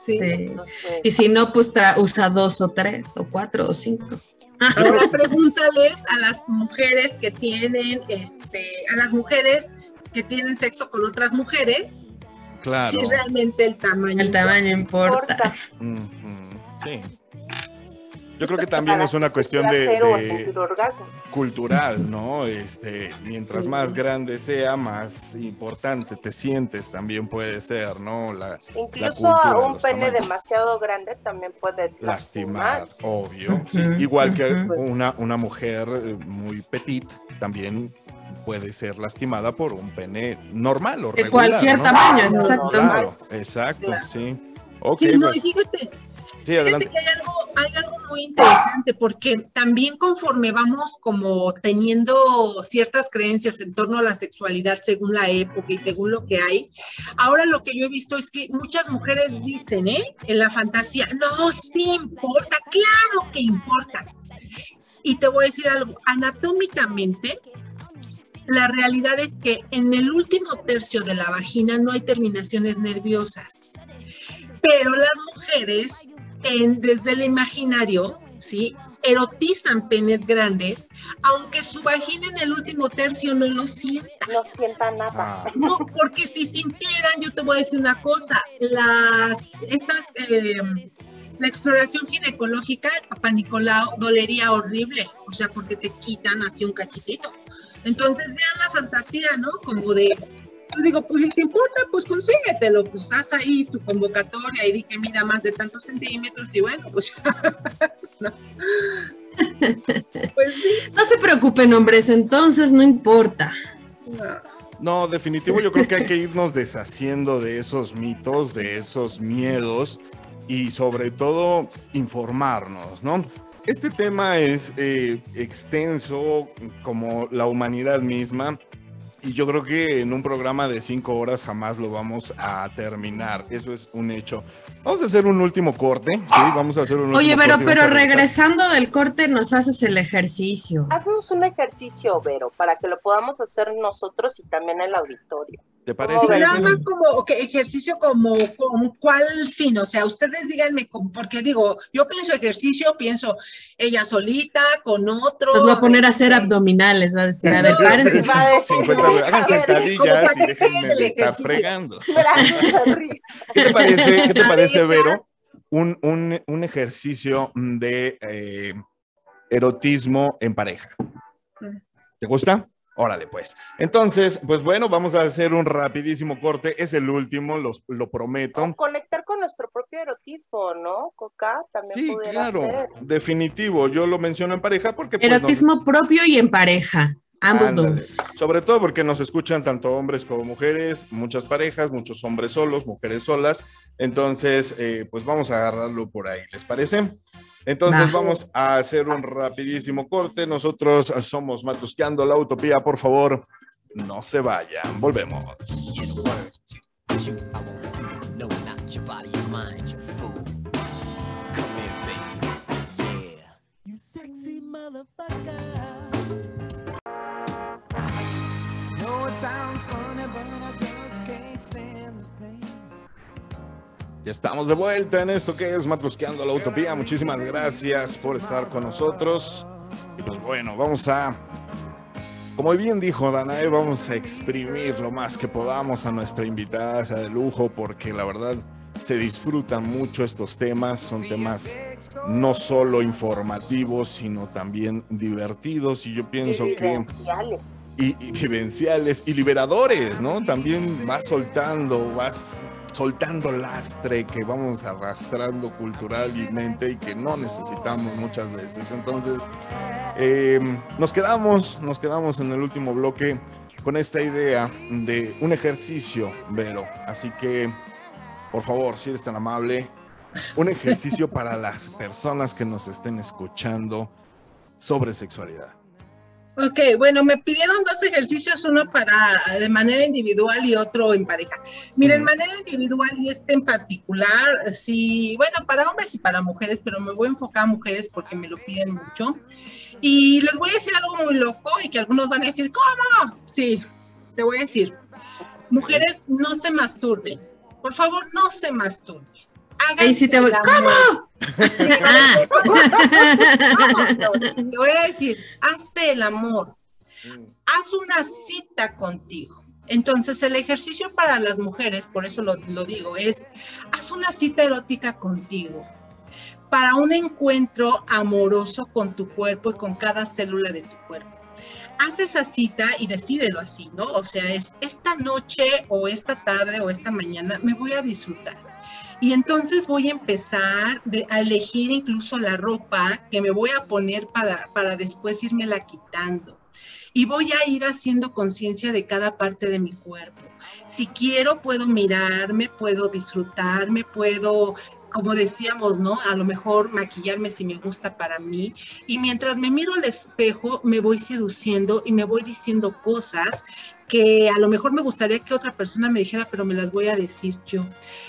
sí. Sí. Entonces, Y si no, pues usa dos o tres o cuatro o cinco. Ahora pregúntales a las mujeres que tienen, este, a las mujeres que tienen sexo con otras mujeres, Claro. si realmente el tamaño. El tamaño importa. Sí. Yo creo que también es una cuestión de, de cultural, ¿no? Este, mientras más grande sea, más importante te sientes, también puede ser, ¿no? La, Incluso cultura de un pene tamaños. demasiado grande también puede lastimar, obvio. sí. Igual que ujú. una, una mujer eh, muy petit también puede ser lastimada por un pene normal o De regular, cualquier ¿no? tamaño, Claro, exacto. Claro, exacto, Claro. sí. Sí, no, pues, y fíjate, sí, fíjate adelante. que hay algo, hay algo muy interesante, porque también conforme vamos como teniendo ciertas creencias en torno a la sexualidad según la época y según lo que hay, ahora lo que yo he visto es que muchas mujeres dicen, ¿eh? En la fantasía, no, sí importa, claro que importa. Y te voy a decir algo, anatómicamente, la realidad es que en el último tercio de la vagina no hay terminaciones nerviosas, pero las mujeres, en- desde el imaginario, ¿sí? erotizan penes grandes, aunque su vagina en el último tercio no lo sienta. No sienta nada. Ah, No, porque si sintieran, yo te voy a decir una cosa, las, estas, eh, la exploración ginecológica, el papá Nicolau dolería horrible, o sea, porque te quitan así un cachitito. Entonces vean la fantasía, ¿no? Como de, digo, pues si te importa, pues consíguetelo, pues haz ahí tu convocatoria y di que mida más de tantos centímetros y bueno, pues no. Pues sí, No se preocupen, hombres, entonces no importa. no. No, definitivo, yo creo que hay que irnos deshaciendo de esos mitos, de esos miedos y sobre todo informarnos, ¿no? Este tema es eh, extenso como la humanidad misma y yo creo que en un programa de cinco horas jamás lo vamos a terminar, eso es un hecho. Vamos a hacer un último corte, ¿sí? Vamos a hacer un Oye, último pero, corte pero regresando del corte nos haces el ejercicio. Haznos un ejercicio, Vero, para que lo podamos hacer nosotros y también el auditorio. ¿Te Sí, parece? nada más como ok, ejercicio como, como cuál fin, o sea, ustedes díganme, porque digo, yo pienso ejercicio, pienso ella solita, con otro. Nos va a poner a hacer abdominales, va a decir, a ver, párense. Va a decir, 50, "Uy, hagan a ver, sentadillas como para y que déjenme de estar fregando. brazos arriba". ¿Qué te parece, qué te parece deja. Vero? Un, un- un ejercicio de eh, erotismo en pareja. ¿Te gusta? Órale, pues. Entonces, pues bueno, vamos a hacer un rapidísimo corte. Es el último, los- lo prometo. O conectar con nuestro propio erotismo, ¿no? Coca también Sí, claro, ser. definitivo. Yo lo menciono en pareja porque... pues, Erotismo propio y en pareja, ambos Ándale. dos. Sobre todo porque nos escuchan tanto hombres como mujeres, muchas parejas, muchos hombres solos, mujeres solas. Entonces, eh, pues vamos a agarrarlo por ahí, ¿les parece? Entonces Va. vamos a hacer un rapidísimo corte. Nosotros somos Matusqueando la Utopía. Por favor, no se vayan. Volvemos. No, not your body, your mind, you fool. Come here, baby. Yeah. You sexy motherfucker. No, it sounds funny, but I just can't stand the pain. Ya estamos de vuelta en esto que es Matusqueando la Utopía. Muchísimas gracias por estar con nosotros. Y pues bueno, vamos a, como bien dijo Danae, vamos a exprimir lo más que podamos a nuestra invitada sea de lujo, porque la verdad se disfrutan mucho estos temas. Son temas no solo informativos, sino también divertidos. Y yo pienso que y, y vivenciales y liberadores, ¿no? También vas soltando, vas soltando lastre que vamos arrastrando culturalmente y que no necesitamos muchas veces. Entonces, eh, nos quedamos, nos quedamos en el último bloque con esta idea de un ejercicio, Vero. Así que, por favor, si eres tan amable, un ejercicio para las personas que nos estén escuchando sobre sexualidad. Ok, bueno, me pidieron dos ejercicios, uno para de manera individual y otro en pareja. Miren, manera individual y este en particular, sí, bueno, para hombres y para mujeres, pero me voy a enfocar a mujeres porque me lo piden mucho. Y les voy a decir algo muy loco y que algunos van a decir, ¿cómo? Sí, te voy a decir, mujeres no se masturben, por favor, no se masturben. Ahí sí te voy- Háganse amor. Ah. Te voy a decir, hazte el amor, haz una cita contigo. Entonces, el ejercicio para las mujeres, por eso lo, lo digo, es haz una cita erótica contigo para un encuentro amoroso con tu cuerpo y con cada célula de tu cuerpo. Haz esa cita y decídelo así, ¿no? O sea, es esta noche o esta tarde o esta mañana me voy a disfrutar. Y entonces voy a empezar de- a elegir incluso la ropa que me voy a poner para, para después la quitando. Y voy a ir haciendo conciencia de cada parte de mi cuerpo. Si quiero, puedo mirarme, puedo disfrutarme, puedo como decíamos, ¿no? A lo mejor maquillarme si me gusta para mí. Y mientras me miro al espejo, me voy seduciendo y me voy diciendo cosas que a lo mejor me gustaría que otra persona me dijera, pero me las voy a decir yo.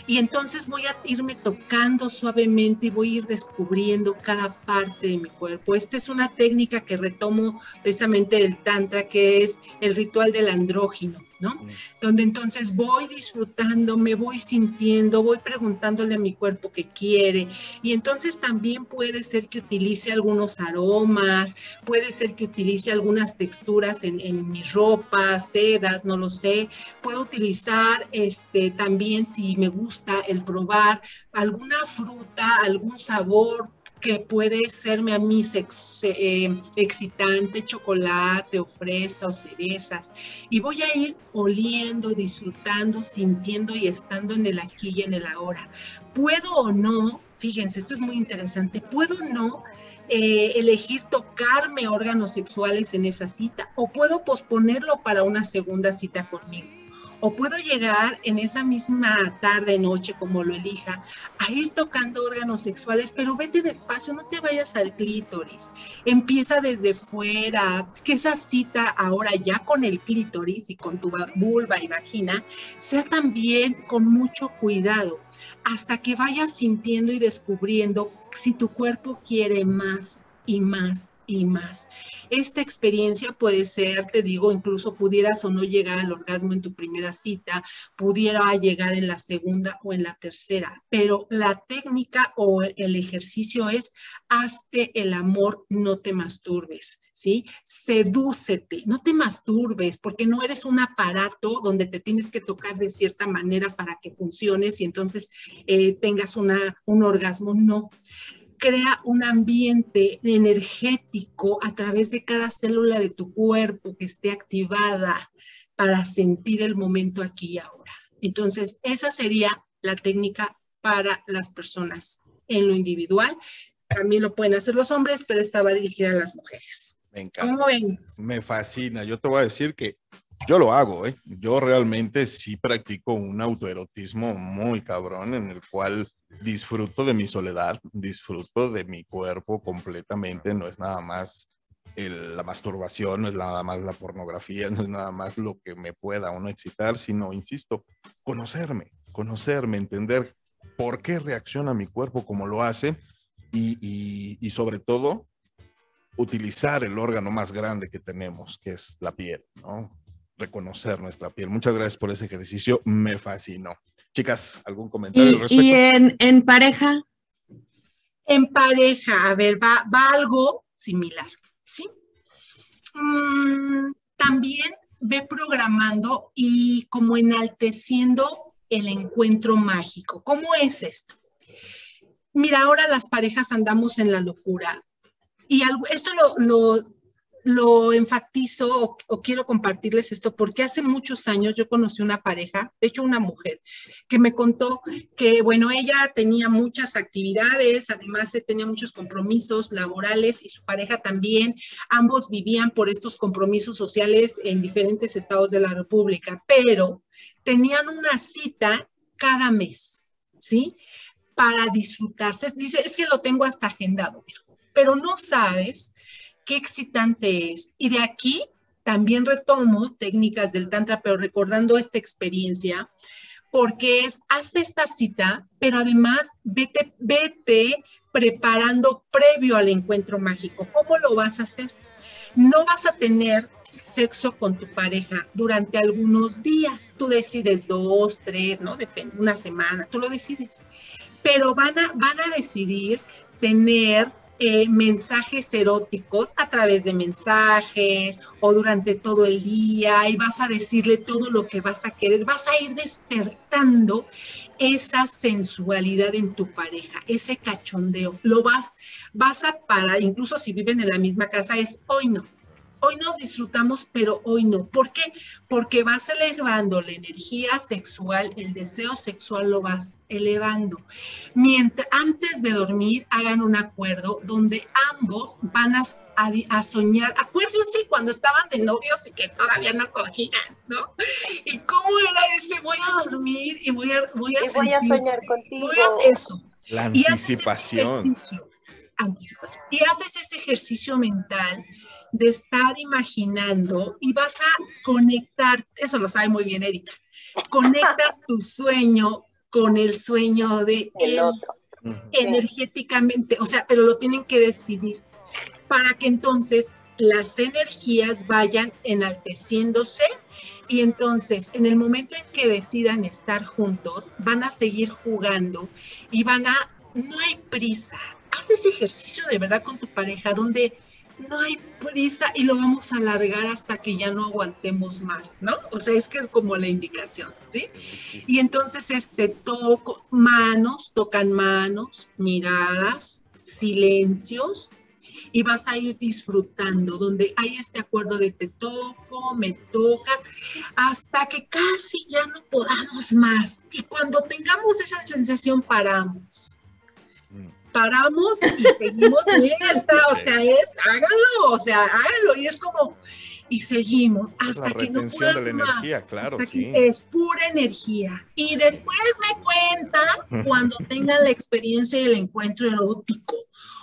Y entonces voy a irme tocando suavemente y voy a ir descubriendo cada parte de mi cuerpo. Esta es una técnica que retomo precisamente del Tantra, que es el ritual del andrógino. ¿No? Donde entonces voy disfrutando, me voy sintiendo, voy preguntándole a mi cuerpo qué quiere. Y entonces también puede ser que utilice algunos aromas, puede ser que utilice algunas texturas en, en mis ropas, sedas, no lo sé. Puedo utilizar este, también, si me gusta, el probar alguna fruta, algún sabor, que puede serme a mí sex- eh, excitante, chocolate o fresa o cerezas. Y voy a ir oliendo, disfrutando, sintiendo y estando en el aquí y en el ahora. Puedo o no, fíjense, esto es muy interesante, puedo o no eh, elegir tocarme órganos sexuales en esa cita o puedo posponerlo para una segunda cita conmigo. O puedo llegar en esa misma tarde, noche, como lo elija, a ir tocando órganos sexuales, pero vete despacio, no te vayas al clítoris. Empieza desde fuera, que esa cita ahora ya con el clítoris y con tu va- vulva y vagina sea también con mucho cuidado, hasta que vayas sintiendo y descubriendo si tu cuerpo quiere más y más y más. Esta experiencia puede ser, te digo, incluso pudieras o no llegar al orgasmo en tu primera cita, pudiera llegar en la segunda o en la tercera, pero la técnica o el ejercicio es hazte el amor, no te masturbes, ¿sí? Sedúcete, no te masturbes, porque no eres un aparato donde te tienes que tocar de cierta manera para que funciones y entonces eh, tengas una, un orgasmo, no crea un ambiente energético a través de cada célula de tu cuerpo que esté activada para sentir el momento aquí y ahora. Entonces, esa sería la técnica para las personas en lo individual. También lo pueden hacer los hombres, pero esta va dirigida a las mujeres. Me encanta. ¿Cómo ven? Me fascina. Yo te voy a decir que yo lo hago, ¿eh? Yo realmente sí practico un autoerotismo muy cabrón en el cual disfruto de mi soledad, disfruto de mi cuerpo completamente, no es nada más la masturbación, no es nada más la pornografía, no es nada más lo que me pueda uno excitar, sino, insisto, conocerme, conocerme, entender por qué reacciona mi cuerpo como lo hace y, y- y sobre todo utilizar el órgano más grande que tenemos, que es la piel, ¿no? Reconocer nuestra piel. Muchas gracias por ese ejercicio, me fascinó. Chicas, ¿algún comentario al Y, respecto? y en, en pareja, En pareja, a ver, va, va algo similar, ¿sí? Mm, también ve programando y como enalteciendo el encuentro mágico. ¿Cómo es esto? Mira, ahora las parejas andamos en la locura y algo, esto lo, lo, lo enfatizo o, quiero compartirles esto porque hace muchos años yo conocí una pareja, de hecho una mujer, que me contó que, bueno, ella tenía muchas actividades, además eh, tenía muchos compromisos laborales y su pareja también. Ambos vivían por estos compromisos sociales en diferentes estados de la República, pero tenían una cita cada mes, ¿sí? Para disfrutarse. Dice, es que lo tengo hasta agendado, pero no sabes qué excitante es. Y de aquí también retomo técnicas del Tantra, pero recordando esta experiencia, porque es, haz esta cita, pero además vete, vete preparando previo al encuentro mágico. ¿Cómo lo vas a hacer? No vas a tener sexo con tu pareja durante algunos días. Tú decides dos, tres, ¿no? Depende, una semana, tú lo decides. Pero van a, van a decidir tener eh, mensajes eróticos a través de mensajes o durante todo el día y vas a decirle todo lo que vas a querer, vas a ir despertando esa sensualidad en tu pareja, ese cachondeo. Lo vas, vas a parar, incluso si viven en la misma casa, es hoy no. Hoy nos disfrutamos, pero hoy no. ¿Por qué? Porque vas elevando la energía sexual, el deseo sexual lo vas elevando. Mientras antes de dormir hagan un acuerdo donde ambos van a, a, a soñar. Acuérdense cuando estaban de novios y que todavía no cogían, ¿no? Y cómo era ese voy a dormir y voy a voy a, Y voy a soñar contigo. voy a eso. La Y haces ese anticipación. ejercicio, anticipación. Y haces ese ejercicio mental de estar imaginando y vas a conectar, eso lo sabe muy bien Erika, conectas tu sueño con el sueño de El él otro. Energéticamente, o sea, pero lo tienen que decidir para que entonces las energías vayan enalteciéndose y entonces en el momento en que decidan estar juntos van a seguir jugando y van a, no hay prisa, haz ese ejercicio de verdad con tu pareja donde no hay prisa y lo vamos a alargar hasta que ya no aguantemos más, ¿no? O sea, es que es como la indicación, ¿sí? Y entonces, este, toco, manos, tocan manos, miradas, silencios, y vas a ir disfrutando, donde hay este acuerdo de te toco, me tocas, hasta que casi ya no podamos más. Y cuando tengamos esa sensación, paramos. Paramos y seguimos en esta, o sea, es, hágalo, o sea, hágalo, y es como, y seguimos hasta la que no puedas de la energía, más, claro, hasta sí. que es pura energía. Y después me cuentan cuando tengan la experiencia del encuentro erótico.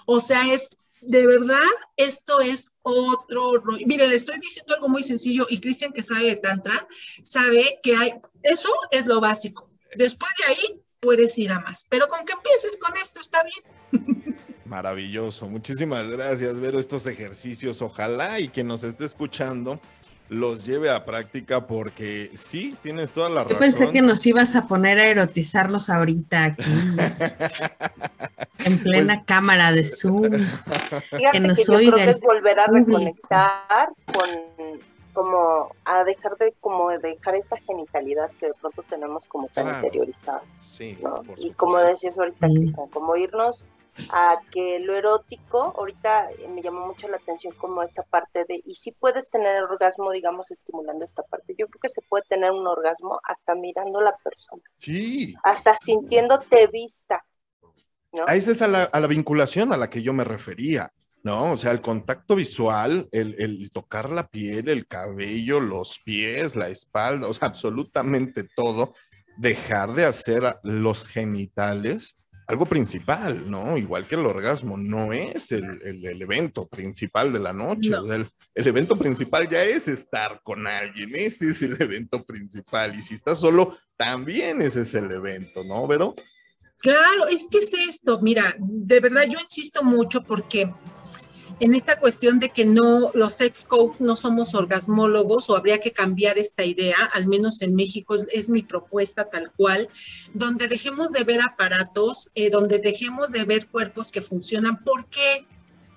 O sea, es de verdad, esto es otro rollo. Mire, le estoy diciendo algo muy sencillo y Cristian que sabe de Tantra, sabe que hay, eso es lo básico. Después de ahí puedes ir a más, pero con que empieces con esto está bien. Maravilloso. Muchísimas gracias, Vero. Estos ejercicios, ojalá y quien nos esté escuchando los lleve a práctica porque sí, tienes toda la Yo razón. pensé que nos ibas a poner a erotizarnos ahorita aquí, en plena Pues cámara de Zoom. Fíjate Que nos que yo creo que es volver a público. reconectar con como a dejar de como dejar esta genitalidad que de pronto tenemos como tan Claro. interiorizada, Sí, ¿no? Y como decías ahorita, Sí. Cristian, como irnos a que lo erótico, ahorita eh, me llamó mucho la atención como esta parte de, y si puedes tener el orgasmo, digamos, estimulando esta parte. Yo creo que se puede tener un orgasmo hasta mirando a la persona, Sí, hasta sintiéndote vista, ¿no? a esa es a la, a la vinculación a la que yo me refería, ¿no? O sea, el contacto visual, el, el tocar la piel, el cabello, los pies, la espalda, o sea, absolutamente todo, dejar de hacer los genitales algo principal, ¿no? Igual que el orgasmo, no es el, el- el evento principal de la noche. No. o sea, el, el evento principal ya es estar con alguien, ese es el evento principal. Y si estás solo, también ese es el evento, ¿no, Vero? Claro, es que es esto, mira, de verdad yo insisto mucho porque en esta cuestión de que no, los sex coach no somos orgasmólogos o habría que cambiar esta idea, al menos en México es, mi propuesta tal cual, donde dejemos de ver aparatos, eh, donde dejemos de ver cuerpos que funcionan. ¿Por qué?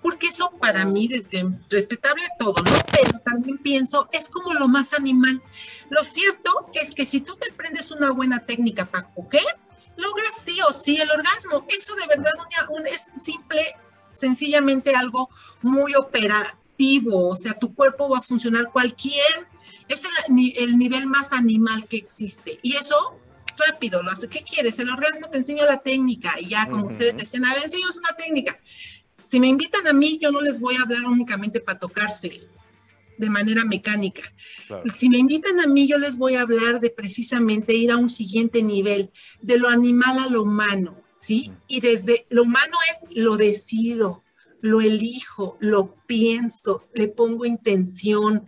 Porque eso para mí, desde respetable todo, ¿no? Pero también pienso, es como lo más animal. Lo cierto es que si tú te aprendes una buena técnica para coger, logras sí o sí el orgasmo. Eso de verdad es simple, sencillamente algo muy operativo. O sea, tu cuerpo va a funcionar cualquier, es el, ni- el nivel más animal que existe. Y eso rápido lo hace. ¿Qué quieres? El orgasmo te enseño la técnica y ya como ustedes decían, a ver, enseños una técnica. Si me invitan a mí, yo no les voy a hablar únicamente para tocarse de manera mecánica. Claro. Si me invitan a mí, yo les voy a hablar de precisamente ir a un siguiente nivel, de lo animal a lo humano, ¿sí? Y desde lo humano es lo decido, lo elijo, lo pienso, le pongo intención,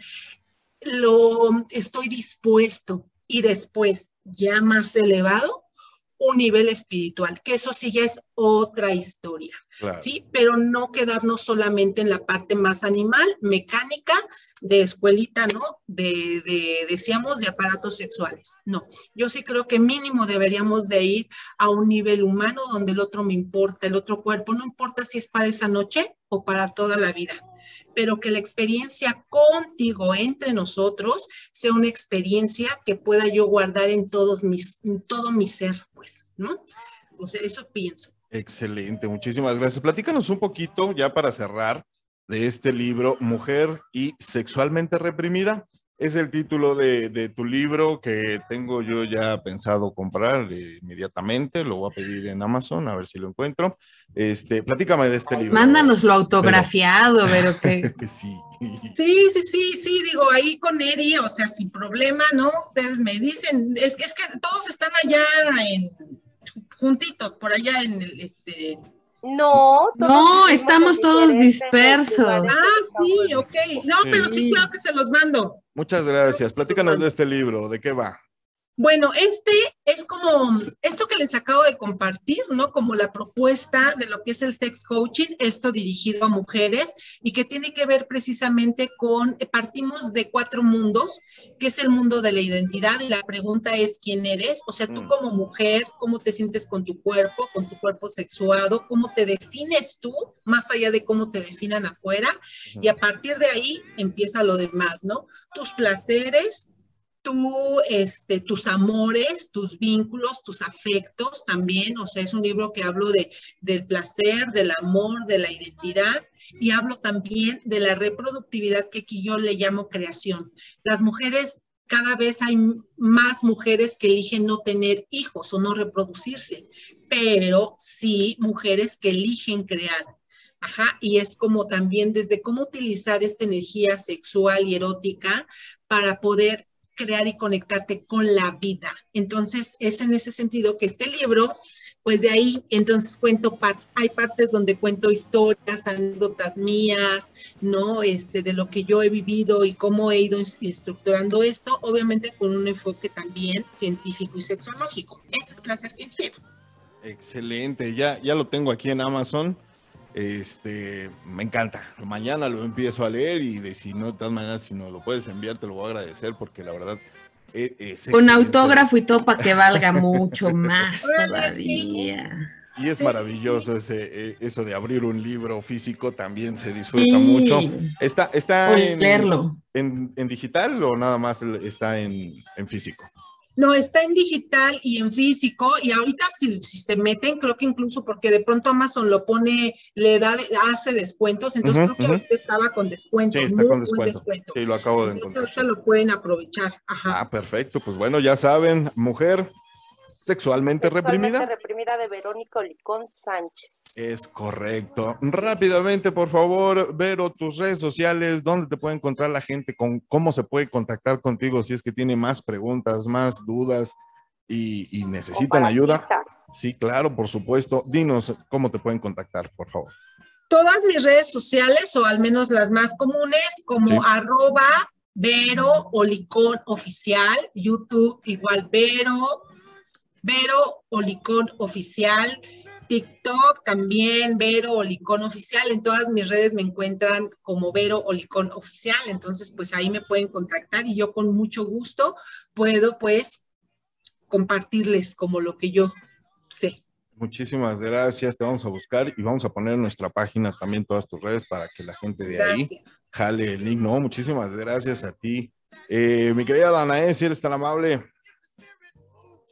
lo estoy dispuesto. Y después, ya más elevado, un nivel espiritual, que eso sí ya es otra historia. Claro. ¿sí? Pero no quedarnos solamente en la parte más animal, mecánica, de escuelita, ¿no? De, de, decíamos, de aparatos sexuales. No, yo sí creo que mínimo deberíamos de ir a un nivel humano donde el otro me importa, el otro cuerpo, no importa si es para esa noche o para toda la vida, pero que la experiencia contigo entre nosotros sea una experiencia que pueda yo guardar en todos mis, en todo mi ser, pues, ¿no? O sea, eso pienso. Excelente, muchísimas gracias. Platícanos un poquito, ya para cerrar, de este libro, Mujer y Sexualmente Reprimida. Es el título de, de tu libro que tengo yo ya pensado comprar eh, inmediatamente. Lo voy a pedir en Amazon, a ver si lo encuentro. Este, platícame de este libro. Mándanoslo autografiado, pero que Sí. Sí, sí, sí, sí, digo, ahí con Eri, o sea, sin problema, ¿no? Ustedes me dicen, es que, es que todos están allá en juntitos por allá en el, este, No, No, estamos todos dispersos. Ah, sí, ok. No, pero sí, Sí. claro que se los mando. Muchas gracias. Platícanos de este libro, ¿de qué va? Bueno, este es como esto que les acabo de compartir, ¿no? Como la propuesta de lo que es el sex coaching, esto dirigido a mujeres y que tiene que ver precisamente con, eh, partimos de cuatro mundos, que es el mundo de la identidad y la pregunta es quién eres, o sea, tú Mm. como mujer, cómo te sientes con tu cuerpo, con tu cuerpo sexuado, cómo te defines tú, más allá de cómo te definan afuera, y a partir de ahí empieza lo demás, ¿no? Tus placeres, tú, este, tus amores, tus vínculos, tus afectos también, o sea, es un libro que hablo de, del placer, del amor, de la identidad y hablo también de la reproductividad que aquí yo le llamo creación. Las mujeres, cada vez hay más mujeres que eligen no tener hijos o no reproducirse, pero sí mujeres que eligen crear. Ajá, y es como también desde cómo utilizar esta energía sexual y erótica para poder crear y conectarte con la vida. Entonces, es en ese sentido que este libro, pues de ahí, entonces cuento, par- hay partes donde cuento historias, anécdotas mías, ¿no? Este, de lo que yo he vivido y cómo he ido estructurando esto, obviamente con un enfoque también científico y sexológico. Ese es Placer que Inspira. Excelente, ya, ya lo tengo aquí en Amazon. Este, me encanta. Mañana lo empiezo a leer y de si no, de todas maneras, si no lo puedes enviar, te lo voy a agradecer porque la verdad e- es, Con excelente. autógrafo y todo para que valga mucho más todavía. Y es maravilloso ese, eh, eso de abrir un libro físico, también se disfruta Sí. mucho. ¿Está, está en, leerlo. en, en digital o nada más está en, en físico? No, está en digital y en físico, y ahorita si, si se meten, creo que incluso porque de pronto Amazon lo pone, le da, hace descuentos, entonces creo que ahorita estaba con descuento, Sí, está muy con descuento. descuento. Sí, lo acabo de encontrar. ahorita lo pueden aprovechar. Ajá. Ah, perfecto. Pues bueno, ya saben, mujer sexualmente, reprimida. Sexualmente reprimida de Verónica Olicón Sánchez. Es correcto. Rápidamente, por favor, Vero, tus redes sociales, dónde te puede encontrar la gente, con cómo se puede contactar contigo si es que tiene más preguntas, más dudas y, necesitan ayuda. Sí, claro, por supuesto. Dinos cómo te pueden contactar, por favor. Todas mis redes sociales, o al menos las más comunes, como Sí. arroba Vero Olicón Oficial, YouTube igual Vero, Vero Olicón Oficial, TikTok también, Vero Olicón Oficial. En todas mis redes me encuentran como Vero Olicón Oficial. Entonces, pues ahí me pueden contactar y yo con mucho gusto puedo, pues, compartirles como lo que yo sé. Muchísimas gracias. Te vamos a buscar y vamos a poner en nuestra página también todas tus redes para que la gente de ahí jale el link. No, muchísimas gracias a ti. Eh, mi querida Danae, si eres tan amable.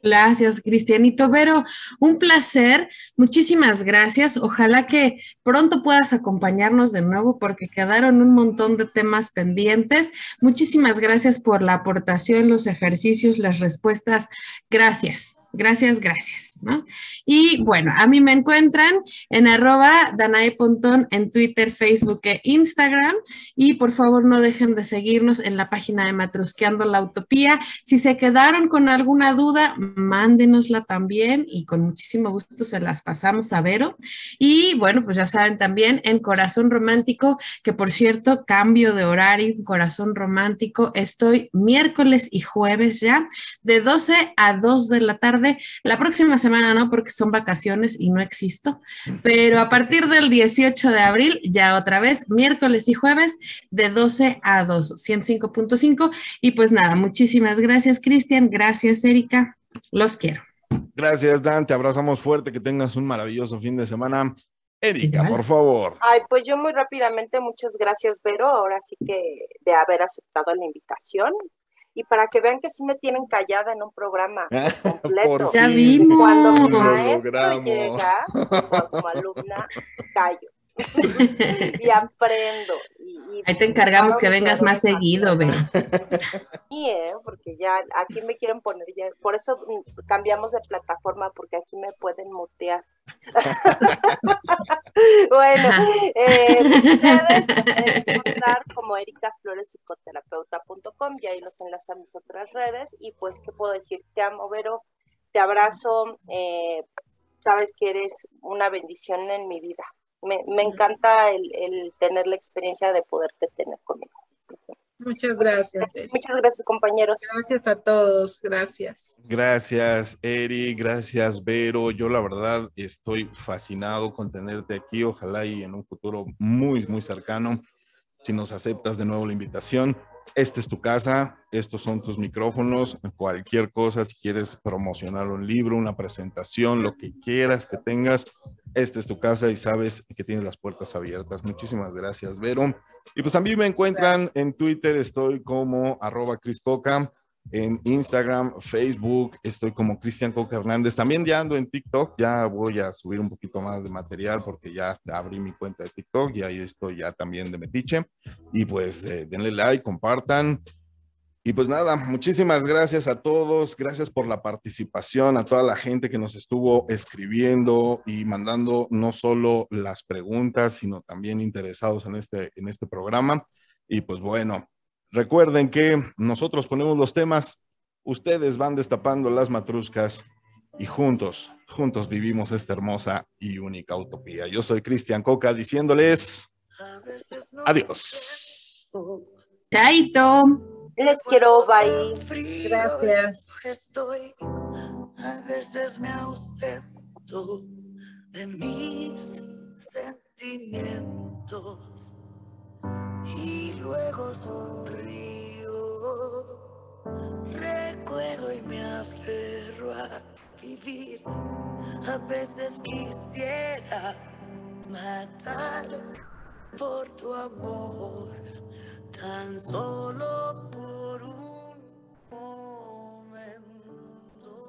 Gracias, Cristianito Vero. Un placer. Muchísimas gracias. Ojalá que pronto puedas acompañarnos de nuevo porque quedaron un montón de temas pendientes. Muchísimas gracias por la aportación, los ejercicios, las respuestas. Gracias. Gracias, gracias. ¿no? Y bueno, a mí me encuentran en arroba Danae Pontón en Twitter, Facebook e Instagram. Y por favor no dejen de seguirnos en la página de Matrusqueando la Utopía. Si se quedaron con alguna duda, mándenosla también y con muchísimo gusto se las pasamos a Vero. Y bueno, pues ya saben también en Corazón Romántico, que por cierto, cambio de horario, Corazón Romántico, estoy miércoles y jueves ya, de 12 a 2 de la tarde. La próxima semana no, porque son vacaciones y no existo, pero a partir del 18 de abril, ya otra vez, miércoles y jueves, de 12 a 2, 105.5. Y pues nada, muchísimas gracias, Cristian. Gracias, Erika. Los quiero. Gracias, Dan. Te abrazamos fuerte. Que tengas un maravilloso fin de semana. Erika, por favor. Ay, pues yo muy rápidamente, muchas gracias, Vero, ahora sí que de haber aceptado la invitación. Y para que vean que sí me tienen callada en un programa completo. Por Ya vimos. Cuando mi maestro llega, como alumna, callo. y aprendo. Y, y Ahí te encargamos que vengas más seguido, Vero. Sí, ¿eh? porque ya aquí me quieren poner, ya, por eso mm, cambiamos de plataforma, porque aquí me pueden mutear. bueno, eh, pueden encontrar como ericaflorespsicoterapeuta.com y ahí los enlace a mis otras redes. Y pues, ¿qué puedo decir? Te amo, Vero, te abrazo. eh, sabes que eres una bendición en mi vida. Me, me encanta el, el tener la experiencia de poderte tener conmigo. Muchas gracias. Eri. Muchas gracias, compañeros. Gracias a todos. Gracias. Gracias, Eri, gracias, Vero. Yo la verdad estoy fascinado con tenerte aquí. Ojalá y en un futuro muy, muy cercano, si nos aceptas de nuevo la invitación. Esta es tu casa, estos son tus micrófonos, cualquier cosa, si quieres promocionar un libro, una presentación, lo que quieras que tengas, esta es tu casa y sabes que tienes las puertas abiertas. Muchísimas gracias, Vero. Y pues a mí me encuentran en Twitter, estoy como arroba Cris Coca, en Instagram, Facebook, estoy como Cristian Coca Hernández. También ya ando en TikTok, ya voy a subir un poquito más de material porque ya abrí mi cuenta de TikTok y ahí estoy ya también de Metiche. Y pues eh, denle like, compartan. Y pues nada, muchísimas gracias a todos, gracias por la participación, a toda la gente que nos estuvo escribiendo y mandando no solo las preguntas, sino también interesados en este, en este programa. Y pues bueno, recuerden que nosotros ponemos los temas, ustedes van destapando las matruscas y juntos, juntos vivimos esta hermosa y única utopía. Yo soy Cristian Coca diciéndoles adiós. Chaito. Les quiero, bye. Gracias. Estoy, a veces me ausento de mis sentimientos y luego sonrío. Recuerdo y me aferro a vivir. A veces quisiera matar por tu amor, tan solo por